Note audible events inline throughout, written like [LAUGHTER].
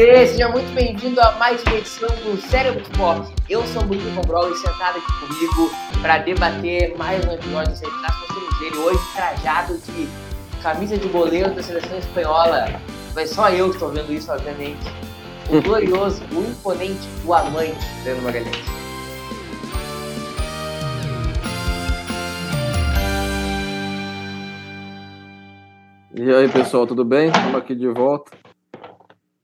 Você, seja muito bem-vindo a mais uma edição do Cérebro Esporte. Eu sou o Murilo Combrol e sentado aqui comigo para debater mais um episódio do Série Nós temos ele hoje trajado de camisa de goleiro da seleção espanhola. Mas só eu estou vendo isso, obviamente. O glorioso, o imponente, o amante, Leandro Magalhães. E aí, pessoal, tudo bem? Estamos aqui de volta.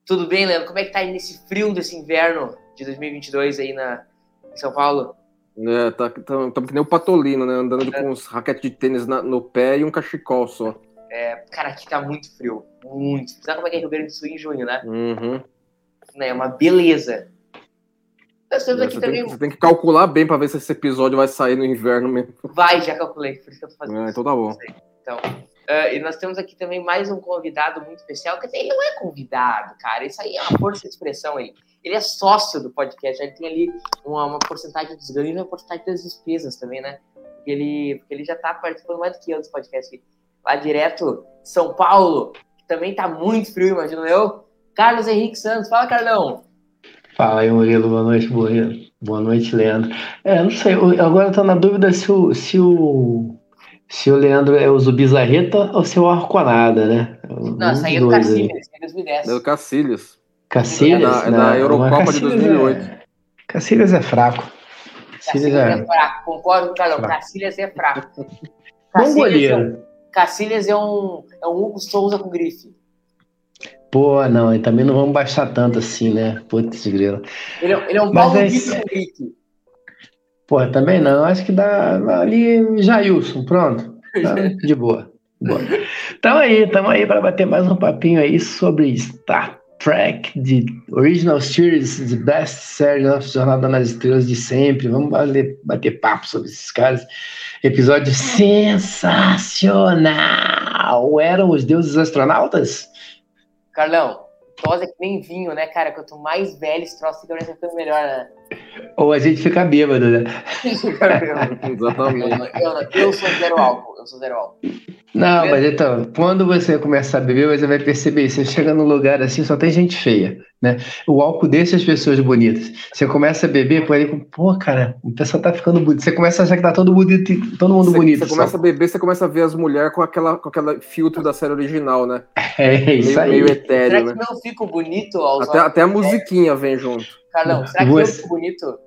Tudo bem, Leandro? Como é que tá aí nesse frio desse inverno de 2022 aí na, em São Paulo? É, tá, estamos que nem o Patolino, né? Andando com uns raquetes de tênis na- no pé e um cachecol só. É, cara, aqui tá muito frio. Muito. Sabe como é que é Rio Grande do Sul em junho, né? Uhum. né? É uma beleza. Nós temos É, aqui você, também. tem, você tem que calcular bem para ver se esse episódio vai sair no inverno mesmo. Vai, já calculei, por isso que eu tô fazendo É, isso. então tá bom. Então, ah, e nós temos aqui também mais um convidado muito especial. Dizer, ele não é convidado, cara. Isso aí é uma força de expressão aí. Ele é sócio do podcast. Ele tem ali uma, uma porcentagem dos ganhos e uma porcentagem das despesas também, né? Porque ele, porque ele já tá participando mais do que eu dos podcasts aqui. Lá direto, São Paulo, que também tá muito frio, imagino eu. Carlos Henrique Santos. Fala, Carlão. Fala aí, Murilo. Boa noite, Murilo. Boa noite, Leandro. É, não sei. Agora eu tô na dúvida se o, se o, se o Leandro é o Zubizarreta ou se é o Arconada, né? Não, essa aí é do Cacilhas, é 2010. É do Cacilhas. Cacilhas? É da- é da Não, Eurocopa de Cacilhas 2008. É, Cacilhas é fraco. Cacilhas Cacilhas é é. fraco, concordo com o Carlão. Cacilhas é fraco. [LAUGHS] Bom Cacilhas é, goleiro. Cacilhas é um, é um Hugo Souza com grife. Pô, não, e também não vamos baixar tanto assim, né? Putz, grilo. Ele, é- ele é um Paulo é Vitor isso. Pô, também não. Acho que dá ali Jailson, pronto. Tá de boa. boa. Tamo aí, tamo aí para bater mais um papinho aí sobre Star Trek, de Original Series, de Best Série, né? Jornada nas Estrelas de sempre. Vamos bater, bater papo sobre esses caras. Episódio sensacional! Eram os deuses astronautas? Carlão, tosa que nem vinho, né, cara? Quanto mais velho esse troço fica, melhor, né? Ou a gente fica bêbado, né? eu, Exatamente. não- eu, não- eu sou zero álcool, eu sou zero álcool. Não, mas então, quando você começar a beber, você vai perceber, você chega num lugar assim, só tem gente feia, né? O álcool deixa as pessoas bonitas. Você começa a beber, pô, aí, pô, cara, o pessoal tá ficando bonito. Você começa a achar que tá todo bonito, todo mundo Você, bonito. você começa a beber, você começa a ver as mulheres com aquela, com aquela filtro da série original, né? só. É isso Meio, aí. meio Será etéreo, que né? não fico bonito aos Até, olhos até a musiquinha vem junto. Carlão, será que eu Você- fico bonito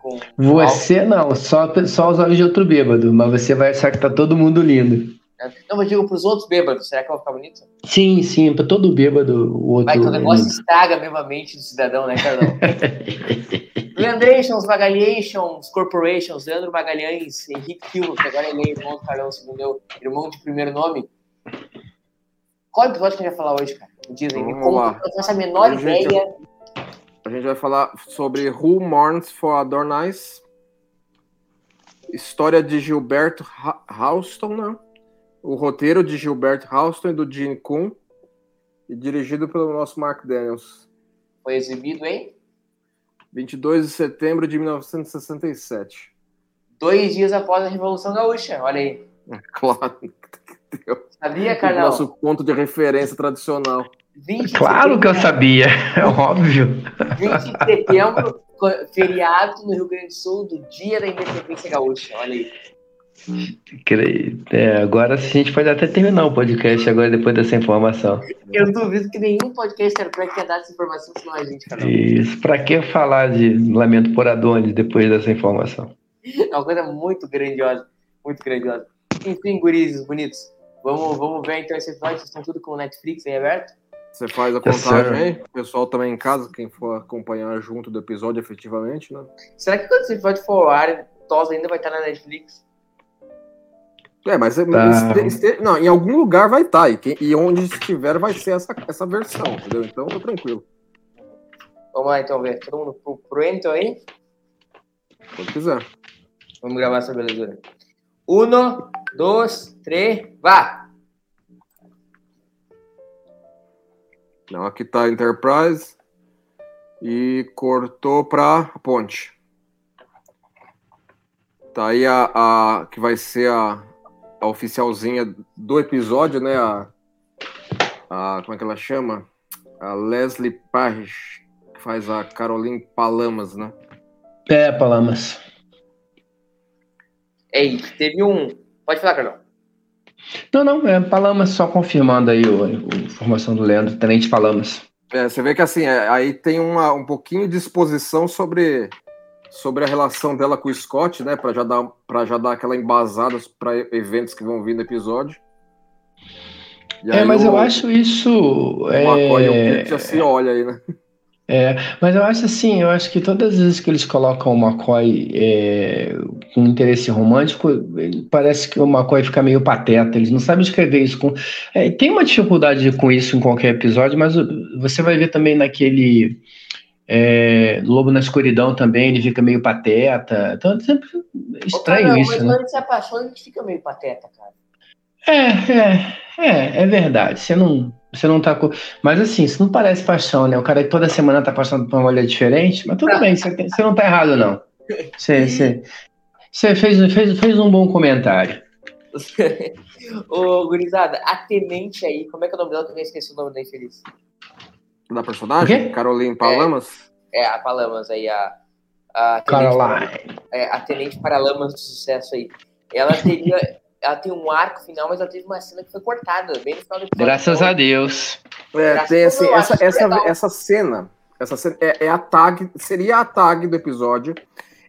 com Você não, só, só os olhos de outro bêbado, mas você vai achar que tá todo mundo lindo. álcool? Não, mas digo pros outros bêbados, será que eu vou ficar bonito? Sim, sim, pra todo bêbado, o outro. Vai que o negócio lindo. estraga mesmo a mente do cidadão, né, Carlão? [LAUGHS] Leandrations, Magalhations, Corporations, Leandro Magalhães, Henrique Filmo, que agora ele é irmão do Carlão, segundo meu irmão de primeiro nome. Qual episódio que a gente vai falar hoje, cara? Me Dizem, me Vamos conta, lá. eu não faço a menor Hoje a gente- ideia. A gente vai falar sobre Who Mourns for Adornice. História de Gilberto Ha- Houston, né? O roteiro de Gilberto Houston e do Gene Kuhn. E dirigido pelo nosso Mark Daniels. Foi exibido em 22 de setembro de 1967. dois dias após a Revolução Gaúcha. Olha aí. [LAUGHS] Claro. Sabia, O Carlão? nosso ponto de referência tradicional. 20 de Claro que eu sabia, é óbvio. 20 de setembro, feriado no Rio Grande do Sul, do dia da independência gaúcha. Olha aí. É, agora a gente pode até terminar o podcast agora depois dessa informação. Eu duvido que nenhum podcast Star Trek tenha dado essa informação senão a gente, Carlão. Isso, pra que falar de Lamento por Adonis depois dessa informação? É uma coisa muito grandiosa. Muito grandiosa. Enfim, gurizes bonitos. Vamos, vamos ver então esse episódio. Vocês estão tudo com o Netflix aí aberto? Você faz a Yes, contagem aí, o pessoal também em casa, quem for acompanhar junto do episódio efetivamente, né? Será que quando esse episódio for ao ar, TOS ainda vai estar na Netflix? É, mas Tá. este- este- não, em algum lugar vai estar. E, quem- e onde estiver vai ser essa, essa versão, entendeu? Então tô tranquilo. Vamos lá então ver. Todo mundo pro, pro Ento aí? Quando quiser. Vamos gravar essa belezura. Uno, dois, três, vá! Não, aqui tá a Enterprise. E cortou pra ponte. Tá aí a, a que vai ser a, a oficialzinha do episódio, né? A, a- como é que ela chama? A Leslie Parrish, que faz a Caroline Palamas, né? É, Palamas. Ei, teve um. Pode falar, Carlão. Não, não, é Palamas, só confirmando aí a informação do Leandro, Tenente Palamas. É, você vê que assim, é, aí tem uma, um pouquinho de exposição sobre, sobre a relação dela com o Scott, né? Pra já dar, pra já dar aquela embasada para eventos que vão vir no episódio. E É, mas o- eu acho isso. O McCoy e o é, já se olha aí, né? É, mas eu acho assim, eu acho que todas as vezes que eles colocam o McCoy é, com interesse romântico, ele- parece que o McCoy fica meio pateta, eles não sabem escrever isso com. é, tem uma dificuldade com isso em qualquer episódio, mas você vai ver também naquele é, Lobo na Escuridão também, ele fica meio pateta. Então é sempre estranho Ô, Carlão, isso, mas né? quando gente se apaixona, a gente fica meio pateta, cara. É, é, é, é verdade. Você não, você não tá com. Mas assim, isso não parece paixão, né? O cara que toda semana tá passando por uma mulher diferente, mas tudo bem, você, tem- você não tá errado, não. Você, você, você fez, fez, fez um bom comentário. [LAUGHS] Ô, gurizada, a tenente aí, como é que é o nome dela? Eu também esqueci o nome da infeliz. Da personagem? Caroline Palamas. É, a Palamas aí, a. a tenente, Caroline. é, a tenente Paralamas do sucesso aí. Ela teria. Ela tem um arco final, mas ela teve uma cena que foi cortada, bem no final do episódio. Graças a Deus. É, Graças tem assim, essa, essa, legal. essa cena, essa cena é, é a tag, seria a tag do episódio.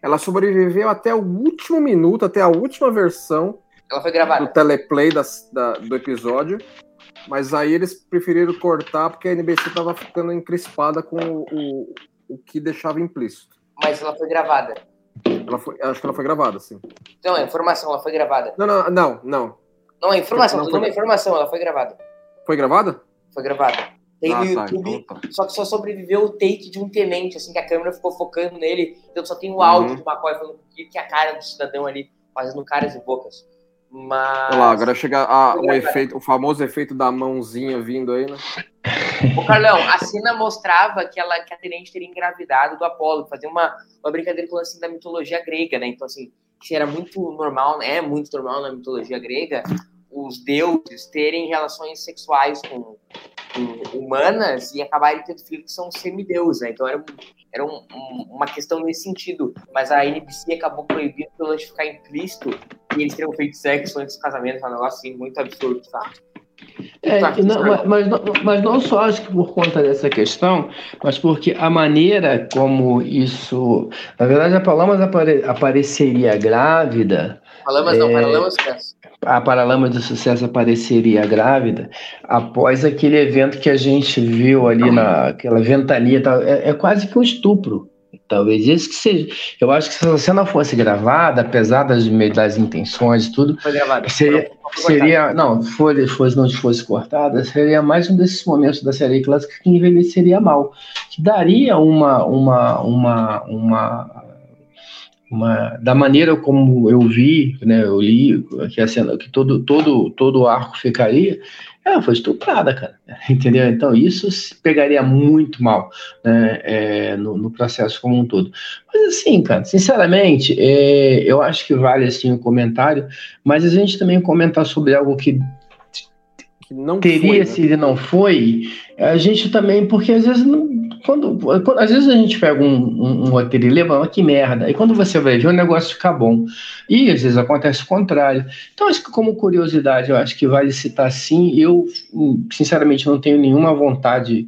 Ela sobreviveu até o último minuto, até a última versão Ela foi do gravada. teleplay das- da- do episódio. Mas aí eles preferiram cortar porque a NBC estava ficando encrespada com o, o, o que deixava implícito. Mas ela foi gravada. Ela foi, acho que ela foi gravada, sim. Não, é informação, ela foi gravada. Não, não, não, não. Não, é informação, Não não foi- é informação, ela foi gravada. Foi gravada? Foi gravada. Tem Ah, no tá, YouTube, então tá. só que só sobreviveu o take de um tenente, assim, que a câmera ficou focando nele, então só tem o áudio Uhum. do McCoy falando com o Kirk e a cara do cidadão ali, fazendo caras e bocas. Mas. Olha lá, agora chega a- o efeito, o famoso efeito da mãozinha vindo aí, né? Ô, Carlão, a cena mostrava que, ela, que a tenente teria engravidado do Apolo, fazia uma, uma brincadeira com assim, da mitologia grega, né? Então, assim, que era muito normal, né? é muito normal na mitologia grega, os deuses terem relações sexuais com humanas e acabarem tendo filhos que são semideuses, né? Então, era, era um- um- uma questão nesse sentido. Mas a NBC acabou proibindo pelo de ficar implícito e eles teriam feito sexo antes do casamento, um negócio assim, muito absurdo, tá? É, Tá, não, mas, não, mas não só acho que por conta dessa questão, mas porque a maneira como isso. Na verdade, a Palamas apare- apareceria grávida, Palamas não, É. Paralamas sucesso. a Paralamas do Sucesso apareceria grávida após aquele evento que a gente viu ali naquela ventania. tal. É, é quase que um estupro. Talvez isso que seja. Eu acho que se a cena fosse gravada, apesar das, das intenções e tudo. Seria- Não, não Seria, não, fosse, fosse, não fosse cortada, seria mais um desses momentos da série clássica que envelheceria mal, que daria uma, uma, uma, uma, uma da maneira como eu vi, né, eu li que a cena, que todo, todo, todo o arco ficaria, ela foi estuprada, cara, [LAUGHS] entendeu? Então isso se pegaria muito mal, né, é, no, no processo como um todo. Mas assim, cara, sinceramente, é, eu acho que vale assim o comentário. Mas a gente também comentar sobre algo que Que não teria foi, né? se ele não foi, a gente também, porque às vezes não, quando, quando- às vezes a gente pega um, um, um roteiro e leva, mas que merda. E quando você vai ver o negócio fica bom. E às vezes acontece o contrário. Então, acho que como curiosidade, eu acho que vale citar sim. Eu, hum, sinceramente, não tenho nenhuma vontade.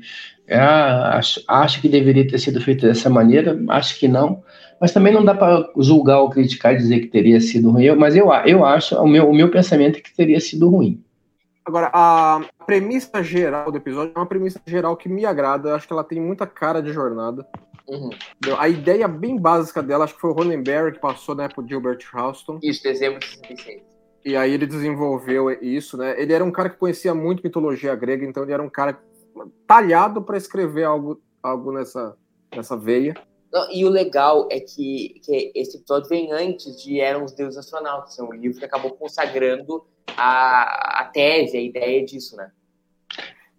ah, acho, acho que deveria ter sido feito dessa maneira, acho que não. Mas também não dá para julgar ou criticar e dizer que teria sido ruim. Mas eu, eu acho, o meu, o meu pensamento é que teria sido ruim. Agora, a premissa geral do episódio é uma premissa geral que me agrada. Acho que ela tem muita cara de jornada. Uhum. A ideia bem básica dela, acho que foi o Ronenberry que passou né, pro Gilbert Houston. Isso, dezembro de 66. E aí ele desenvolveu isso, né? Ele era um cara que conhecia muito mitologia grega, então ele era um cara talhado para escrever algo, algo nessa, nessa veia. Não, e o legal é que, que esse episódio vem antes de Eram os Deuses Astronautas, é um livro que acabou consagrando a, a tese, a ideia disso, né?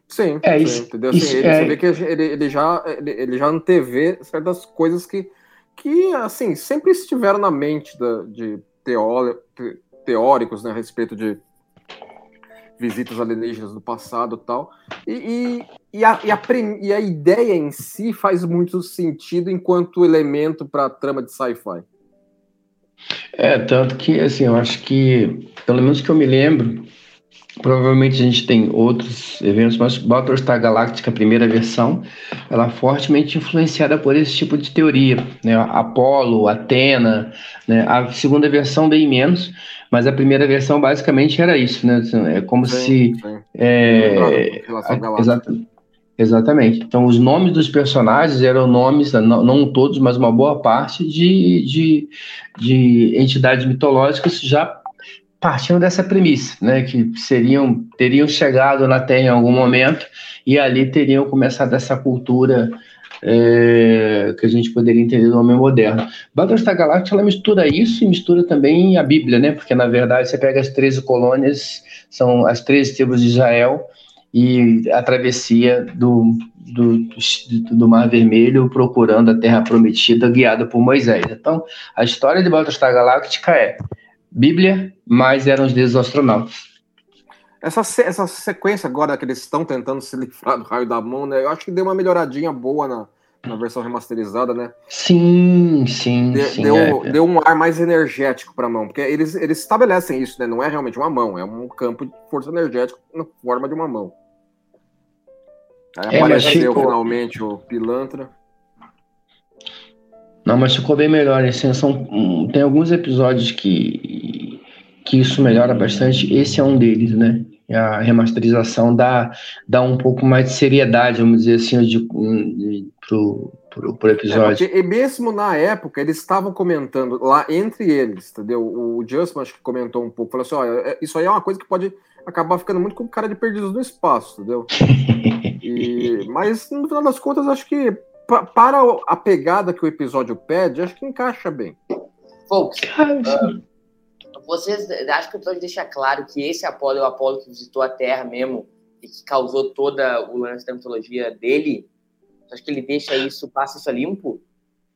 Sim, é sim, isso, entendeu? Assim, isso, ele, é... Você vê que ele, ele já, ele, ele, já antevê certas coisas que, que assim, sempre estiveram na mente da, de teó, teóricos né, a respeito de visitas alienígenas do passado tal. e tal. E, a, e, a, e a ideia em si faz muito sentido enquanto elemento para a trama de sci-fi. É, tanto que, assim, eu acho que, pelo menos que eu me lembro, Provavelmente a gente tem outros eventos, mas Battlestar Galactica, a primeira versão, ela é fortemente influenciada por esse tipo de teoria. Né? Apolo, Atena, né? a segunda versão bem menos, mas a primeira versão basicamente era isso. Né? É como sim, se... Sim. É, exatamente. Exatamente. Então, os nomes dos personagens eram nomes, não, não todos, mas uma boa parte, de, de, de entidades mitológicas já partindo dessa premissa, né, que seriam teriam chegado na Terra em algum momento e ali teriam começado essa cultura é, que a gente poderia entender no homem moderno. Battlestar Galactica ela mistura isso e mistura também a Bíblia, né, porque na verdade você pega as 13 colônias, são as 13 tribos de Israel e a travessia do, do, do, Mar Vermelho procurando a Terra Prometida guiada por Moisés. Então, a história de Battlestar Galactica é Bíblia, mas eram os deuses astronautas. Essa, essa sequência agora que eles estão tentando se livrar do raio da mão, né? Eu acho que deu uma melhoradinha boa na, na versão remasterizada, né? Sim, sim, de, sim deu, é. deu um ar mais energético para a mão, porque eles, eles estabelecem isso, né? Não é realmente uma mão, é um campo de força energética na forma de uma mão. Aí é, apareceu ficou... finalmente o pilantra. Não, mas ficou bem melhor. Assim, são, tem alguns episódios que, que isso melhora bastante. Esse é um deles, né? A remasterização dá, dá um pouco mais de seriedade, vamos dizer assim, de, de, pro, pro, pro episódio. É, porque, e mesmo na época, eles estavam comentando lá entre eles, entendeu? O Justman acho que comentou um pouco, falou assim: olha, é, isso aí é uma coisa que pode acabar ficando muito com cara de perdidos no espaço, entendeu? [LAUGHS] e, mas no final das contas, acho que para a pegada que o episódio pede, acho que encaixa bem. Folks, uh, vocês acham que o episódio deixa claro que esse Apolo é o Apolo que visitou a Terra mesmo e que causou toda o lance da mitologia dele? Acho que ele deixa isso, passa isso a limpo?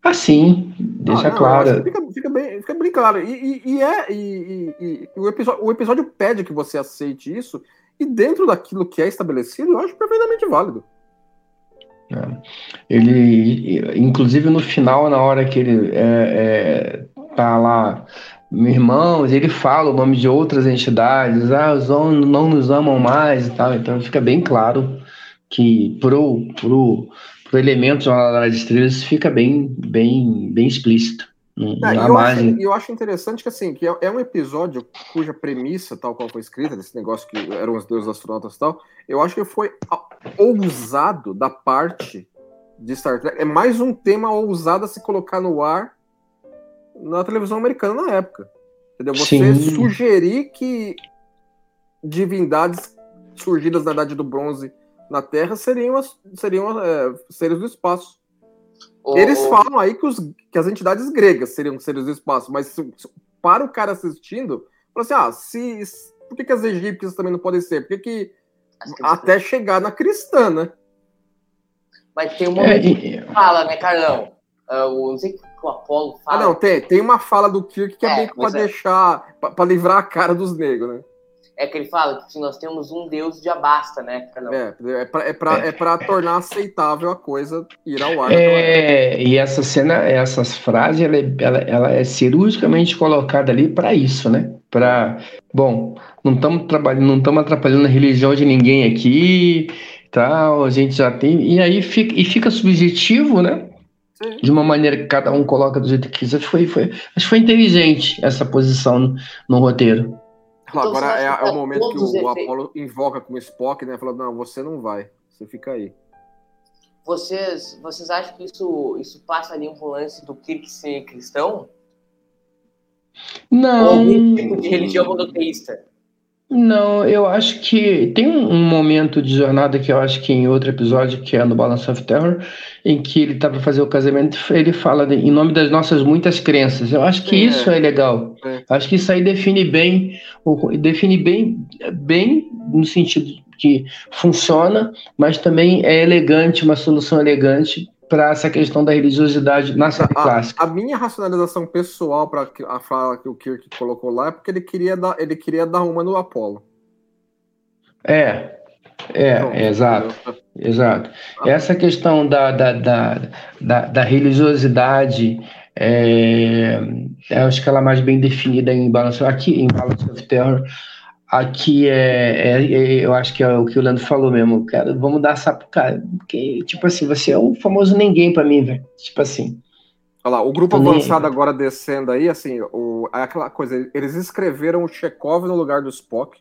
Ah, sim, deixa ah, não, claro. Fica, fica, bem, fica bem claro. E, e, e é, e, e, o, episódio, o episódio pede que você aceite isso, e dentro daquilo que é estabelecido, eu acho perfeitamente válido. É. Ele, inclusive no final, na hora que ele é, é, tá lá, irmãos, ele fala o nome de outras entidades, ah, os homens não nos amam mais e tal, então fica bem claro que pro, pro, pro elemento das estrelas fica bem, bem, bem explícito. Não, ah, eu, acho, eu acho interessante que assim, que é, é, um episódio cuja premissa, tal qual foi escrita, desse negócio que eram os deuses astronautas e tal, eu acho que foi ousado da parte de Star Trek. É mais um tema ousado a se colocar no ar na televisão americana na época. Entendeu? Você Sim. sugerir que divindades surgidas na Idade do Bronze na Terra seriam, seriam é, seres do espaço. Eles falam aí que, os, que as entidades gregas seriam seres do espaço, mas se, se, para o cara assistindo, fala assim: ah, se, por que, que as egípcias também não podem ser? Por que, que até chegar na cristã, né? Mas tem uma é, e... fala, né, Carlão? Uh, não sei que o Apolo fala. Ah, não, tem, tem uma fala do Kirk que é, é bem pra é. deixar, pra, pra livrar a cara dos negros, né? é que ele fala que nós temos um Deus já basta, né? É, é pra, é, pra, é pra tornar aceitável a coisa ir ao ar. É, e essa cena, essas frases, ela é, ela, ela é cirurgicamente colocada ali para isso, né? Para, bom, não estamos trabalhando, não estamos atrapalhando a religião de ninguém aqui, tal, a gente já tem, e aí fica, e fica subjetivo, né? Sim. De uma maneira que cada um coloca do jeito que quiser. Foi, foi, acho que foi inteligente essa posição no, no roteiro. Então, Agora é, é, o momento que o, o Apolo invoca com o Spock, né? Falando, não, você não vai, você fica aí. Vocês, vocês acham que isso, isso passa ali um lance do Kirk ser cristão? Não. Ou algum tipo de religião monoteísta? Não, eu acho que tem um, momento de jornada que eu acho que em outro episódio, que é no Balance of Terror, em que ele tá para fazer o casamento, ele fala em nome das nossas muitas crenças. Eu acho que É. isso é legal. É. Acho que isso aí define bem, define bem, bem no sentido que funciona, mas também é elegante, uma solução elegante para essa questão da religiosidade na série clássica. A, a minha racionalização pessoal para a fala que o Kirk colocou lá é porque ele queria dar, ele queria dar uma no Apollo. É, é, Pronto, exato. entendeu? Exato. Essa questão da, da, da, da, da religiosidade, é, acho que ela é mais bem definida em Balance, aqui em Balance of Terror. Aqui é, é- é- eu acho que é o que o Leandro falou mesmo, cara. Vamos dar essa pro cara, porque, tipo assim, você é o famoso ninguém pra mim, velho. Tipo assim. Olha lá, o grupo avançado agora descendo aí, assim, o, é aquela coisa, eles escreveram o Chekhov no lugar do Spock.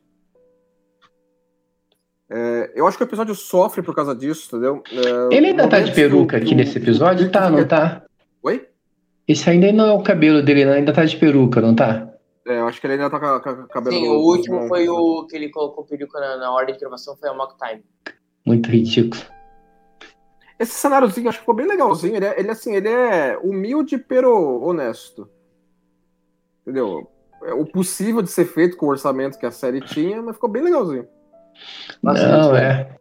É, eu acho que o episódio sofre por causa disso, entendeu? É, Ele ainda tá de peruca aqui nesse episódio? Tá, não tá? Oi? Esse ainda não é o cabelo dele, não. Ainda tá de peruca, não tá? É, eu acho que ele ainda tá com, a- com cabelo. Sim, o último foi o que ele colocou peruca na, na ordem de gravação, foi a Mock Time. Muito ridículo. Esse cenáriozinho acho que ficou bem legalzinho. Ele, é, ele, assim, ele é humilde, pero honesto. Entendeu? É o possível de ser feito com o orçamento que a série tinha, mas ficou bem legalzinho. Bastante, Não, né? é.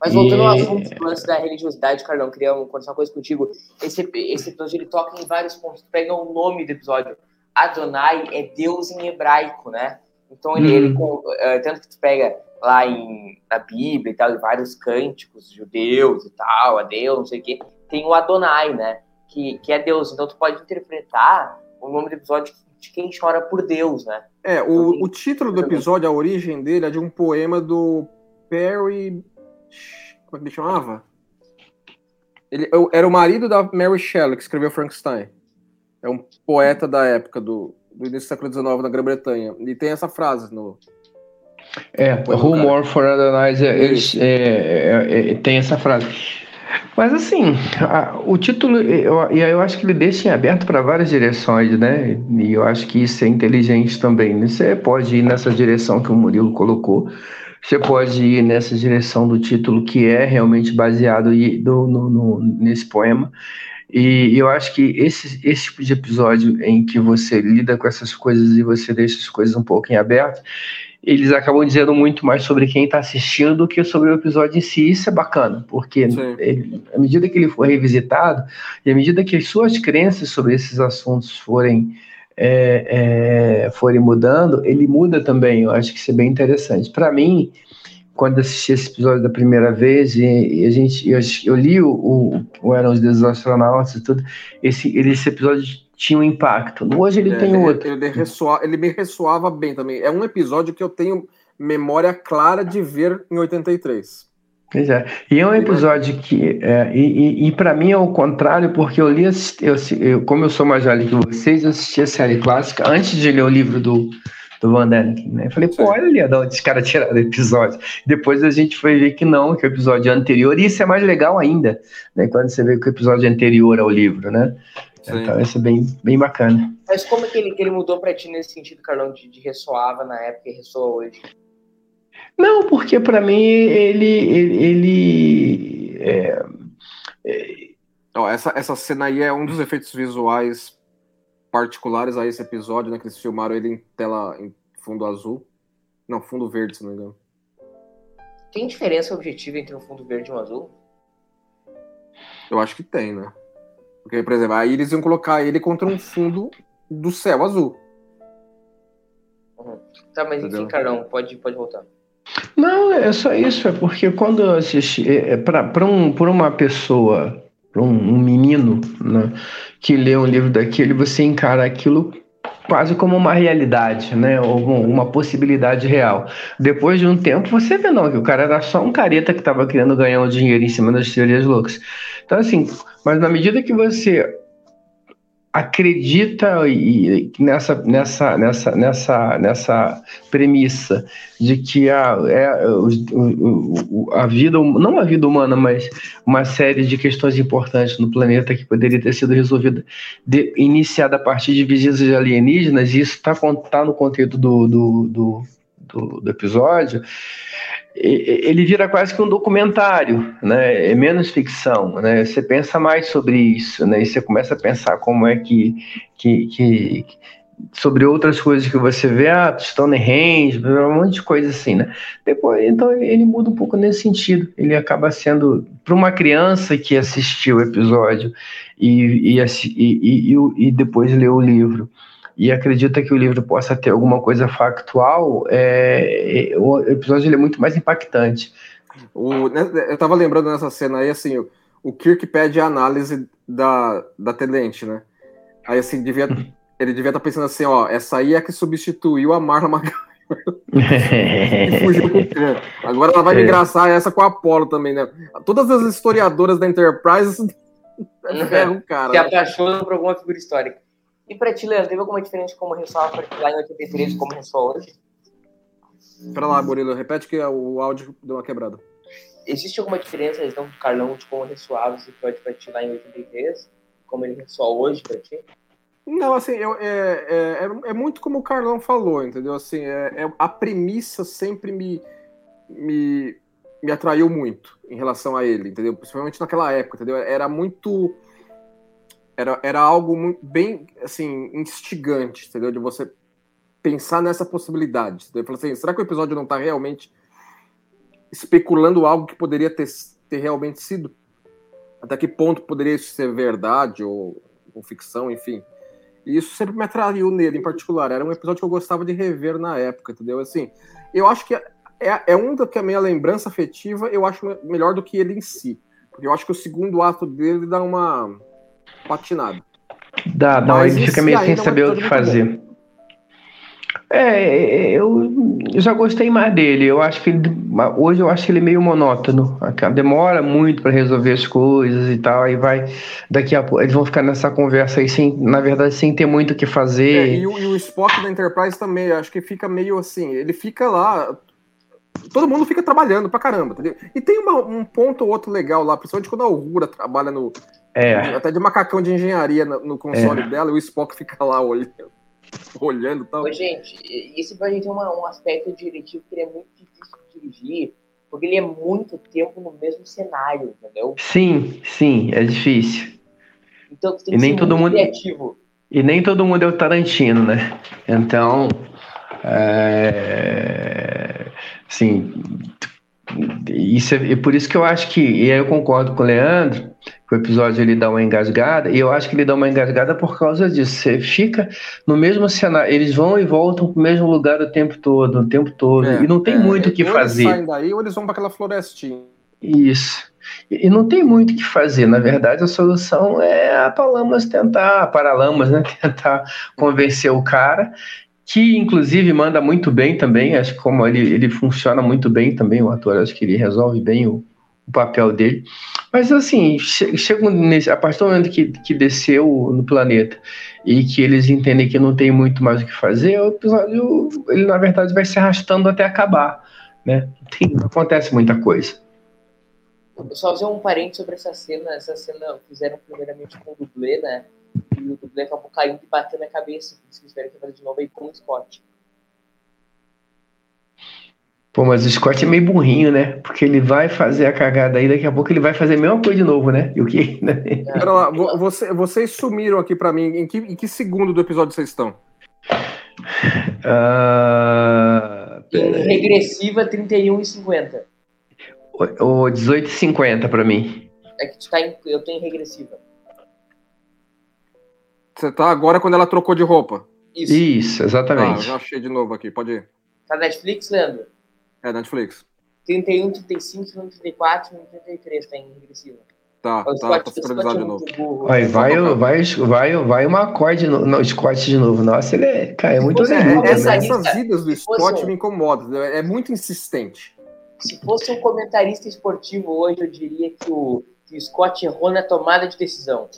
Mas voltando ao E- assunto do lance da religiosidade, Carlão, queria conversar uma coisa contigo. Esse, esse episódio ele toca em vários pontos. Pega o nome do episódio. Adonai é Deus em hebraico, né? Então ele, Uhum. ele com- eh, tanto que tu pega lá em, na Bíblia e tal, em vários cânticos judeus e tal, a Deus, não sei o quê, tem o Adonai, né? Que, que é Deus. Então tu pode interpretar o nome do episódio de quem chora por Deus, né? É, o, o título do episódio, a origem dele é de um poema do Perry. Como é que ele chamava? Ele eu- era o marido da Mary Shelley, que escreveu Frankenstein. É um poeta da época do, do início do século XIX na Grã-Bretanha. E tem essa frase no. É, no Rumor for Adonais, é, eles é, é, é, tem essa frase. Mas assim, a- o título, eu, eu acho que ele deixa em aberto para várias direções, né? E eu acho que isso é inteligente também. né? Você pode ir nessa direção que o Murilo colocou, você pode ir nessa direção do título que é realmente baseado do- no- no- nesse poema. E eu acho que esse, esse tipo de episódio em que você lida com essas coisas e você deixa as coisas um pouco em aberto, eles acabam dizendo muito mais sobre quem está assistindo do que sobre o episódio em si. Isso é bacana, porque ele- à medida que ele for revisitado e à medida que as suas crenças sobre esses assuntos forem, é, é, forem mudando, ele muda também. Eu acho que isso é bem interessante. Para mim, quando assisti esse episódio da primeira vez e, e a gente eu, eu li o, o, o Eram os Deuses Astronautas e tudo, esse, ele- esse episódio tinha um impacto. Hoje ele É, tem ele, outro. Ele, ressoa- ele me ressoava bem também. É um episódio que eu tenho memória clara de ver em 83. Pois é. E é um episódio que. É, e e, e para mim é o contrário, porque eu li. Eu, eu, como eu sou mais velho que vocês, eu assisti a série clássica antes de ler o livro do, do Van Daniken, né? Eu falei, pô, olha ali de onde os caras tiraram o episódio. Depois a gente foi ver que não, que o episódio é anterior, e isso é mais legal ainda, né? Quando você vê que o episódio é anterior ao livro, né? Sim. Então isso é bem, bem bacana. Mas como é que ele, que ele mudou pra ti nesse sentido, Carlão, de, de ressoava na época e ressoa hoje? Não, porque para mim ele. ele, ele é, Ó, essa, essa cena aí é um dos efeitos visuais particulares a esse episódio, né? Que eles filmaram ele em tela em fundo azul. Não, fundo verde, se não me engano. Tem diferença objetiva entre um fundo verde e um azul? Eu acho que tem, né? Porque, por exemplo, aí eles iam colocar ele contra um fundo do céu azul. Tá, mas enfim, Entendeu? Carlão, pode, pode voltar. Não, é só isso, é porque quando eu assisti, é, para um, por uma pessoa, para um, um menino né, que lê um livro daquele, você encara aquilo quase como uma realidade, né, ou uma, possibilidade real. Depois de um tempo, você vê não, que o cara era só um careta que estava querendo ganhar um dinheiro em cima das teorias loucas. Então, assim, mas na medida que você acredita nessa, nessa, nessa, nessa, nessa premissa de que a, é, a vida, não a vida humana, mas uma série de questões importantes no planeta que poderia ter sido resolvida, de, iniciada a partir de visitas alienígenas, e isso está tá no conteúdo do, do, do, do, do episódio, ele vira quase que um documentário, né? É menos ficção, né? Você pensa mais sobre isso, né? E você começa a pensar como é que, que, que sobre outras coisas que você vê, ah, Stonehenge, um monte de coisa assim, né? Depois, então ele muda um pouco nesse sentido. Ele acaba sendo para uma criança que assistiu o episódio e, e, e, e, e depois leu o livro e acredita que o livro possa ter alguma coisa factual, é, o episódio é muito mais impactante. O, né, eu estava lembrando nessa cena aí, assim, o, o Kirk pede a análise da, da Tenente, né? Aí, assim, devia, [LAUGHS] ele devia estar tá pensando assim, ó, essa aí é que substituiu a Marla McGuire. [LAUGHS] e fugiu com o Khan. Agora ela vai me é. engraçar essa com a Apollo também, né? Todas as historiadoras da Enterprise [LAUGHS] ferram, cara. Se apaixonam por alguma figura histórica. E para ti, Leandro, teve alguma diferença como ressoa lá em 83 e como ressoa hoje? Pera lá, Murilo, repete que o áudio deu uma quebrada. Existe alguma diferença, então, do Carlão de como ressoava esse episódio para ti lá em 83? Como ele ressoa hoje para ti? Não, assim, eu, é, é, é, é, muito como o Carlão falou, entendeu? Assim, é, é, a premissa sempre me, me, me atraiu muito em relação a ele, entendeu? Principalmente naquela época, entendeu? Era muito era, era algo muito, bem, assim, instigante, entendeu? De você pensar nessa possibilidade. Eu falei assim, será que o episódio não está realmente especulando algo que poderia ter, ter realmente sido? Até que ponto poderia isso ser verdade ou, ou ficção, enfim. E isso sempre me atraiu nele, em particular. Era um episódio que eu gostava de rever na época, entendeu? Assim, eu acho que é, é um que a minha lembrança afetiva eu acho melhor do que ele em si. Porque eu acho que o segundo ato dele dá uma patinado. Dá, dá, ele fica meio sem saber o que fazer. É, eu já gostei mais dele. Eu acho que ele, hoje eu acho que ele é meio monótono. Demora muito para resolver as coisas e tal. Aí vai daqui a pouco eles vão ficar nessa conversa aí sem, na verdade, sem ter muito o que fazer. É, e, o, e o Spock da Enterprise também. Acho que fica meio assim. Ele fica lá. Todo mundo fica trabalhando pra caramba, entendeu? E tem uma, um ponto ou outro legal lá, principalmente quando a Uhura trabalha no, é. Até de macacão de engenharia no console é. dela, e o Spock fica lá olhando, [LAUGHS] olhando e tal. Ô, gente, isso pra gente é uma, um aspecto diretivo que é muito difícil de dirigir, porque ele é muito tempo no mesmo cenário, entendeu? Sim, sim, é difícil. Então tem que e nem todo mundo criativo. E nem todo mundo é o Tarantino, né? Então, é... sim, isso é, por isso que eu acho que, e aí eu concordo com o Leandro, o episódio ele dá uma engasgada, e eu acho que ele dá uma engasgada por causa disso. Você fica no mesmo cenário, eles vão e voltam para o mesmo lugar o tempo todo, o tempo todo, é, e não tem é, muito o que fazer. Eles saem daí ou eles vão para aquela florestinha. Isso. E não tem muito o que fazer. Na verdade, a solução é a Palamas tentar, a Paralamas, né? [LAUGHS] Tentar convencer o cara que inclusive manda muito bem também, acho que como ele, ele funciona muito bem também, o ator, acho que ele resolve bem o, o papel dele. Mas assim, chega nesse, a partir do momento que, que desceu no planeta e que eles entendem que não tem muito mais o que fazer, o episódio, ele na verdade vai se arrastando até acabar, né? Tem, acontece muita coisa. Só fazer um parente sobre essa cena, essa cena fizeram primeiramente com o dublê, né? e o dublê acabou caindo e batendo a cabeça. Por isso que eles tiveram que fazer de novo aí com o Scott. Pô, mas o Scott é meio burrinho, né? Porque ele vai fazer a cagada aí, daqui a pouco ele vai fazer a mesma coisa de novo, né? E o que? [LAUGHS] Pera lá, você, vocês sumiram aqui para mim. Em que, em que segundo do episódio vocês estão? Uh, em regressiva 31 e 50. O, 18 e 50 para mim. É que tu tá em, eu tô em regressiva. Você tá agora quando ela trocou de roupa. Isso, Isso exatamente. Ah, já achei de novo aqui, pode ir. Tá Netflix, Leandro? É, Netflix. 31, 35, 34, 33 tá em regressiva. Tá, tá, Scott, tá sincronizado de novo. Vai, vai, vai, vai, vai uma acorde no, no Scott de novo. Nossa, ele é, cara, é muito legal. É, essa, essas vidas do Scott me incomodam, é muito insistente. Se fosse um comentarista esportivo hoje, eu diria que o, que o Scott errou na tomada de decisão.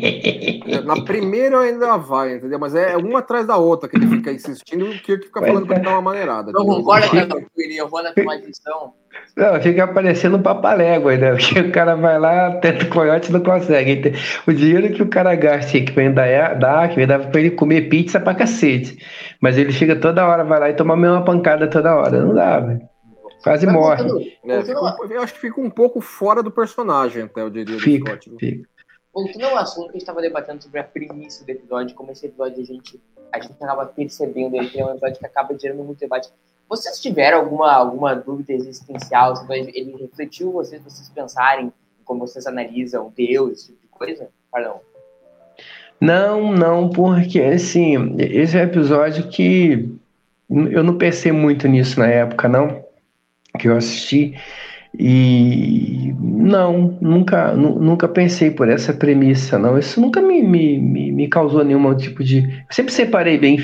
[LAUGHS] Na primeira ainda vai, entendeu? Mas é uma atrás da outra que ele fica insistindo e o Kirk fica falando pra ele dar uma maneirada. Não concorda com a eu vou na tua edição. Não, fica aparecendo um papalégua, né? Porque o cara vai lá, tenta o coiote e não consegue. O dinheiro que o cara gasta que vem dar, dá, que vem dar pra ele comer pizza pra cacete. Mas ele fica toda hora, vai lá e toma a mesma pancada toda hora. Não dá, velho. Quase Mas, morre. É, eu acho que fica um pouco fora do personagem, até, eu diria. Fica, fica. Voltando ao assunto que a gente estava debatendo sobre a premissa do episódio, como esse episódio a gente, a gente acaba percebendo ele, é um episódio que acaba gerando muito debate. Vocês tiveram alguma, alguma dúvida existencial? Ele refletiu vocês, vocês pensarem como vocês analisam Deus, esse tipo de coisa? Perdão. Não, não, porque assim, esse é um episódio que eu não pensei muito nisso na época, não, que eu assisti. E não, nunca, nunca pensei por essa premissa, não. Isso nunca me, me, me, me causou nenhum tipo de. Eu sempre separei bem.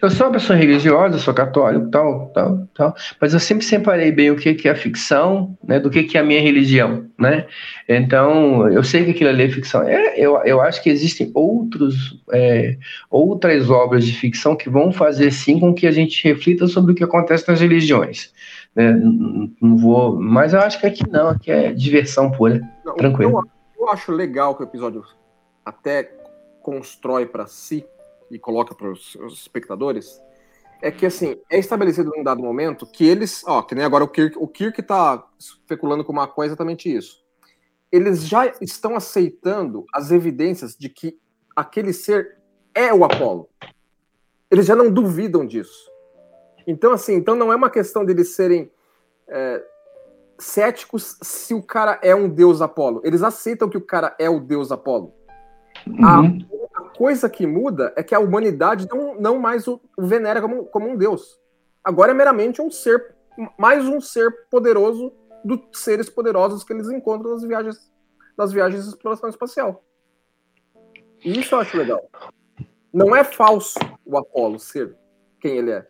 Eu sou uma pessoa religiosa, sou católico, tal, tal, tal, mas eu sempre separei bem o que, que é ficção, né, do que, que é a minha religião, né? Então, eu sei que aquilo ali é ficção. É, eu, eu acho que existem outros, é, outras obras de ficção que vão fazer sim com que a gente reflita sobre o que acontece nas religiões. Né? Não vou. Mas eu acho que aqui não, aqui é diversão pura. Não, tranquilo. Eu, eu, acho legal que o episódio até constrói para si e coloca para os espectadores é que assim é estabelecido em um dado momento que eles, ó, que nem agora o Kirk, o Kirk tá especulando com uma coisa exatamente isso. Eles já estão aceitando as evidências de que aquele ser é o Apolo. Eles já não duvidam disso. Então, assim, então não é uma questão deles serem é, céticos se o cara é um deus Apolo. Eles aceitam que o cara é o deus Apolo. Uhum. A, a, coisa que muda é que a humanidade não, não mais o, o venera como, como um deus. Agora é meramente um ser, mais um ser poderoso dos seres poderosos que eles encontram nas viagens, nas viagens de exploração espacial. E isso eu acho legal. Não é falso o Apolo ser quem ele é.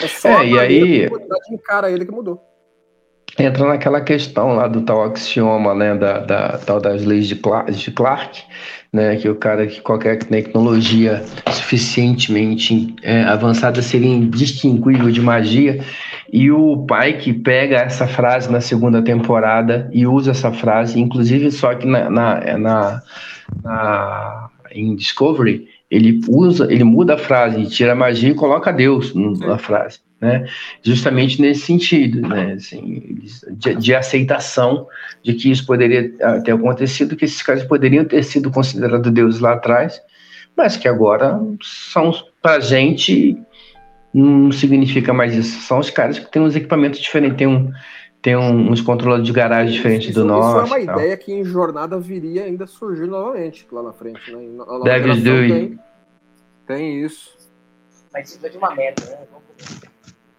É só é, e aí de ele que mudou. Entra naquela questão lá do tal axioma, né, da, da tal das leis de Clark, de Clark, né, que o cara que qualquer tecnologia suficientemente é, avançada seria indistinguível de magia, e o pai que pega essa frase na segunda temporada e usa essa frase, inclusive só que na, na, na, na em Discovery, ele usa, ele muda a frase, tira a magia e coloca Deus na frase, né? Justamente nesse sentido, né? Assim, de, de, aceitação de que isso poderia ter acontecido, que esses caras poderiam ter sido considerados deuses lá atrás, mas que agora são para gente não significa mais isso. São os caras que têm uns equipamentos diferentes, tem um tem um, uns controladores de garagem diferentes do nosso. Isso é uma ideia que em jornada viria ainda surgir novamente lá na frente. Né? Deve do tem, tem isso. Mas isso é de uma meta, né?